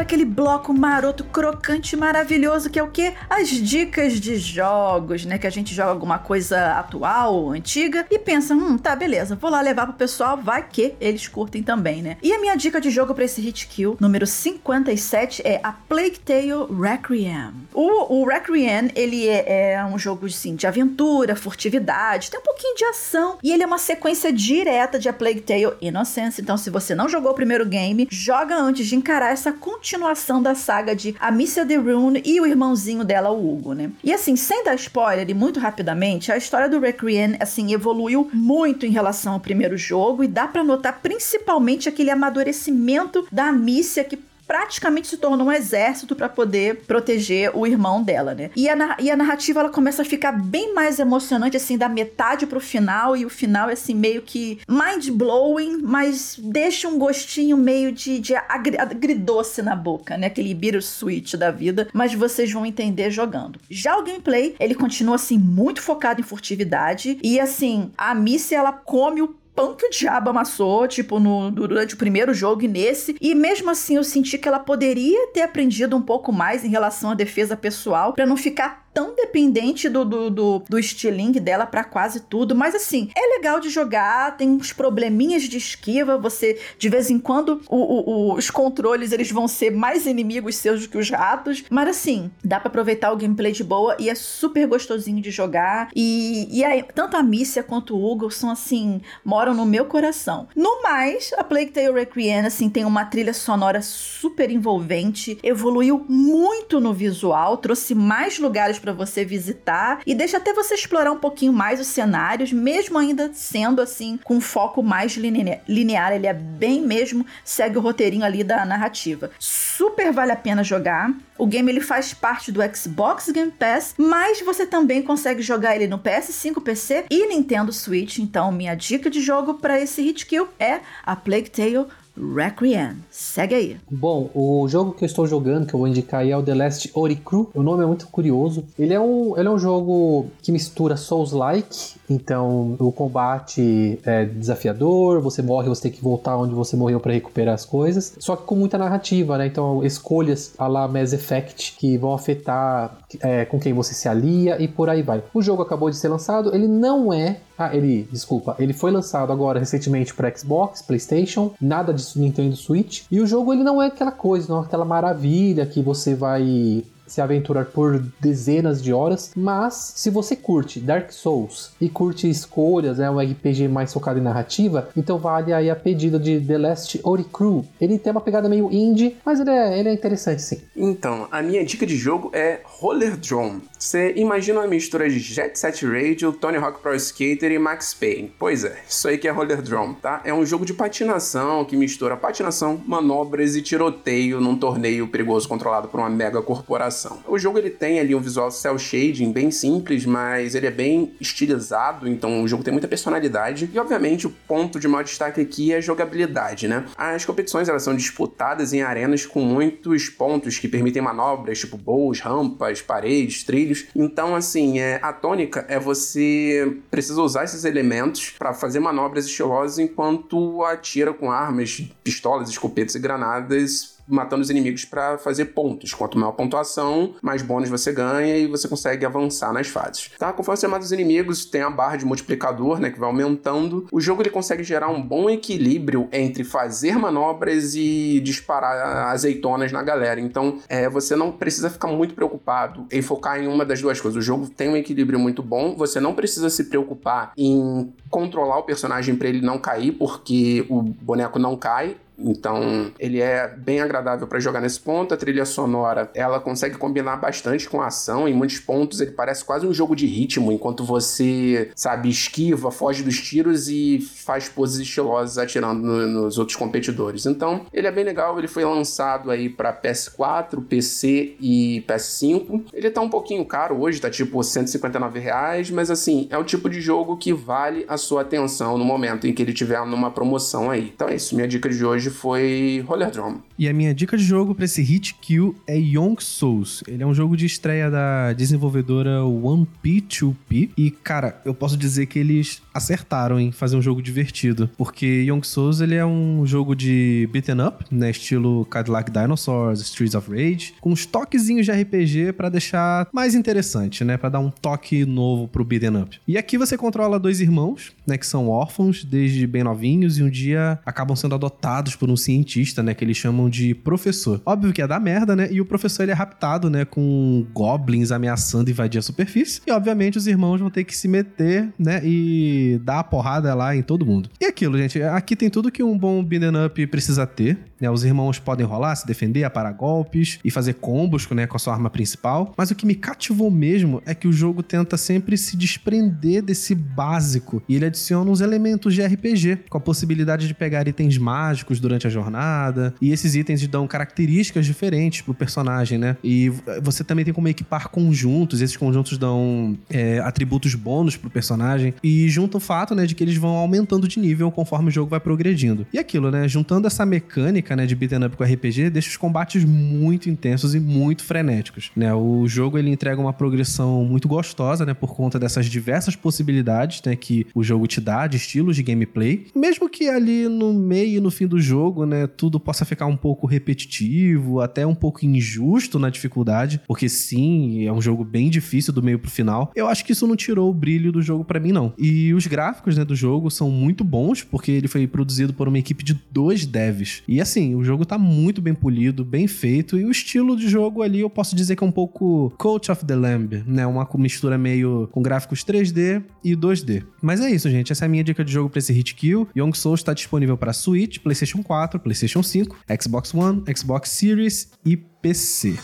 Aquele bloco maroto, crocante, maravilhoso, que é o quê? As dicas de jogos, né? Que a gente joga alguma coisa atual, antiga, e pensa, hum, tá, beleza, vou lá levar pro pessoal, vai que eles curtem também, né? E a minha dica de jogo para esse hit kill, número 57, é a Plague Tale Requiem. O, o Requiem, ele é, é um jogo, assim, de aventura, furtividade, tem um pouquinho de ação, e ele é uma sequência direta de A Plague Tale Innocence, então se você não jogou o primeiro game, joga antes de encarar essa essa continuação da saga de Amicia de Rune e o irmãozinho dela, o Hugo, né? E assim, sem dar spoiler e muito rapidamente, a história do Requiem, assim, evoluiu muito em relação ao primeiro jogo e dá para notar principalmente aquele amadurecimento da Amicia que praticamente se torna um exército para poder proteger o irmão dela, né? E a, e a narrativa ela começa a ficar bem mais emocionante, assim, da metade pro final, e o final é assim, meio que mind-blowing, mas deixa um gostinho meio de, de agridoce na boca, né? Aquele bittersweet da vida, mas vocês vão entender jogando. Já o gameplay, ele continua assim, muito focado em furtividade, e assim, a Missy ela come o que o diabo amassou, tipo, no, durante o primeiro jogo e nesse. E mesmo assim eu senti que ela poderia ter aprendido um pouco mais em relação à defesa pessoal, para não ficar tão dependente do, do, do, do estilingue dela para quase tudo. Mas assim, é legal de jogar, tem uns probleminhas de esquiva. Você, de vez em quando, o, o, os controles eles vão ser mais inimigos seus do que os ratos. Mas assim, dá para aproveitar o gameplay de boa e é super gostosinho de jogar. E, e aí, tanto a Missia quanto o Hugo são assim, moram no meu coração. No mais, a Plague Tale Requiem, assim, tem uma trilha sonora super envolvente, evoluiu muito no visual, trouxe mais lugares para você visitar e deixa até você explorar um pouquinho mais os cenários, mesmo ainda sendo assim com um foco mais linear, ele é bem mesmo segue o roteirinho ali da narrativa. Super vale a pena jogar. O game ele faz parte do Xbox Game Pass, mas você também consegue jogar ele no PS5, PC e Nintendo Switch. Então, minha dica de jogo para esse hit kill é a Plague Tale Requiem. Segue aí. Bom, o jogo que eu estou jogando, que eu vou indicar aí, é o The Last Oricru. O nome é muito curioso. Ele é um, ele é um jogo que mistura Souls-like, então o combate é desafiador, você morre, você tem que voltar onde você morreu para recuperar as coisas, só que com muita narrativa, né? Então escolhas a la Mass Effect que vão afetar é, com quem você se alia e por aí vai. O jogo acabou de ser lançado, ele não é Ah, ele, desculpa, ele foi lançado agora recentemente para Xbox, PlayStation, nada disso Nintendo Switch. E o jogo ele não é aquela coisa, não é aquela maravilha que você vai se aventurar por dezenas de horas, mas se você curte Dark Souls e curte escolhas, é né, um RPG mais focado em narrativa, então vale aí a pedida de The Last Ori Crew. Ele tem uma pegada meio indie, mas ele é, ele é interessante sim. Então, a minha dica de jogo é Roller Drone. Você imagina uma mistura de Jet Set Radio, Tony Hawk Pro Skater e Max Payne. Pois é, isso aí que é Roller Drone, tá? É um jogo de patinação que mistura patinação, manobras e tiroteio num torneio perigoso controlado por uma mega corporação. O jogo ele tem ali um visual cel shading bem simples, mas ele é bem estilizado, então o jogo tem muita personalidade. E obviamente o ponto de maior destaque aqui é a jogabilidade, né? As competições elas são disputadas em arenas com muitos pontos que permitem manobras, tipo bows, rampas, paredes, trilhos. Então, assim, é, a tônica é você precisa usar esses elementos para fazer manobras estilosas enquanto atira com armas, pistolas, escopetas e granadas matando os inimigos para fazer pontos. Quanto maior a pontuação, mais bônus você ganha e você consegue avançar nas fases. Tá? Conforme você mata os inimigos, tem a barra de multiplicador, né, que vai aumentando. O jogo ele consegue gerar um bom equilíbrio entre fazer manobras e disparar azeitonas na galera. Então, é, você não precisa ficar muito preocupado em focar em uma das duas coisas. O jogo tem um equilíbrio muito bom, você não precisa se preocupar em controlar o personagem para ele não cair, porque o boneco não cai então, ele é bem agradável para jogar nesse ponto. A trilha sonora, ela consegue combinar bastante com a ação. Em muitos pontos, ele parece quase um jogo de ritmo, enquanto você, sabe, esquiva, foge dos tiros e faz poses estilosas atirando no, nos outros competidores. Então, ele é bem legal. Ele foi lançado aí para PS4, PC e PS5. Ele tá um pouquinho caro hoje, tá tipo 159 reais, mas assim, é o tipo de jogo que vale a sua atenção no momento em que ele tiver numa promoção aí. Então é isso, minha dica de hoje foi Roller Drum. E a minha dica de jogo para esse Hit Kill é Young Souls. Ele é um jogo de estreia da desenvolvedora One P2P. E, cara, eu posso dizer que eles acertaram em fazer um jogo divertido. Porque Young Souls ele é um jogo de beaten up, né? Estilo Cadillac Dinosaurs, Streets of Rage, com uns toquezinhos de RPG para deixar mais interessante, né? Para dar um toque novo pro beaten up. E aqui você controla dois irmãos, né? Que são órfãos desde bem novinhos e um dia acabam sendo adotados por um cientista, né? Que eles chamam de professor. Óbvio que é da merda, né? E o professor ele é raptado, né? Com goblins ameaçando invadir a superfície. E obviamente os irmãos vão ter que se meter, né? E dar a porrada lá em todo mundo. E aquilo, gente. Aqui tem tudo que um bom beat'em up precisa ter. Né? Os irmãos podem rolar, se defender, aparar golpes e fazer combos né, com a sua arma principal. Mas o que me cativou mesmo é que o jogo tenta sempre se desprender desse básico e ele adiciona uns elementos de RPG, com a possibilidade de pegar itens mágicos durante a jornada. E esses itens dão características diferentes pro personagem, né? E você também tem como equipar conjuntos, esses conjuntos dão é, atributos bônus pro personagem. E junta o fato, né, de que eles vão aumentando de nível conforme o jogo vai progredindo. E aquilo, né? Juntando essa mecânica né, de beat'em up com RPG deixa os combates muito intensos e muito frenéticos. Né? O jogo ele entrega uma progressão muito gostosa né, por conta dessas diversas possibilidades né, que o jogo te dá de estilos de gameplay. Mesmo que ali no meio e no fim do jogo né, tudo possa ficar um pouco repetitivo, até um pouco injusto na dificuldade, porque sim, é um jogo bem difícil do meio pro final. Eu acho que isso não tirou o brilho do jogo para mim, não. E os gráficos né, do jogo são muito bons, porque ele foi produzido por uma equipe de dois devs. E assim, assim, o jogo tá muito bem polido, bem feito, e o estilo de jogo ali eu posso dizer que é um pouco Coach of the Lamb, né? Uma mistura meio com gráficos 3D e 2D. Mas é isso, gente. Essa é a minha dica de jogo para esse Hit Kill. Young Souls está disponível para Switch, PlayStation 4, PlayStation 5, Xbox One, Xbox Series e PC.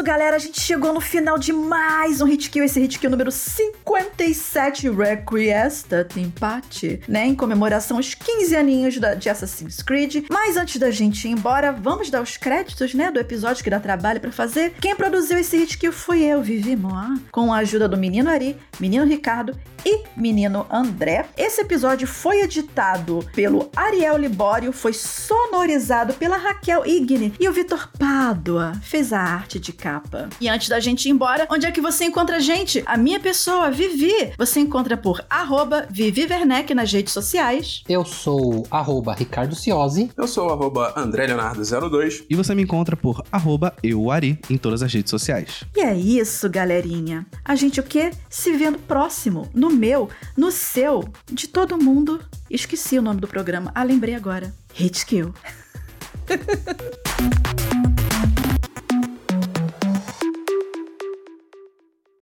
Isso, galera. A gente chegou no final de mais um Hit Kill. Esse Hit Kill número 57, Requiesta, empate, né? Em comemoração aos 15 aninhos da, de Assassin's Creed. Mas antes da gente ir embora, vamos dar os créditos, né? Do episódio que dá trabalho para fazer. Quem produziu esse Hit Kill foi eu, Vivi Moa, com a ajuda do menino Ari, menino Ricardo e menino André. Esse episódio foi editado pelo Ariel Libório, foi sonorizado pela Raquel Igne e o Vitor Pádua fez a arte de cá capa. E antes da gente ir embora, onde é que você encontra a gente? A minha pessoa, Vivi. Você encontra por arroba Vivi Werneck nas redes sociais. Eu sou arroba Ricardo Ciosi. Eu sou arroba André Leonardo02. E você me encontra por arroba euari em todas as redes sociais. E é isso, galerinha. A gente o quê? Se vendo próximo, no meu, no seu, de todo mundo. Esqueci o nome do programa. Ah, lembrei agora. Hit Kill.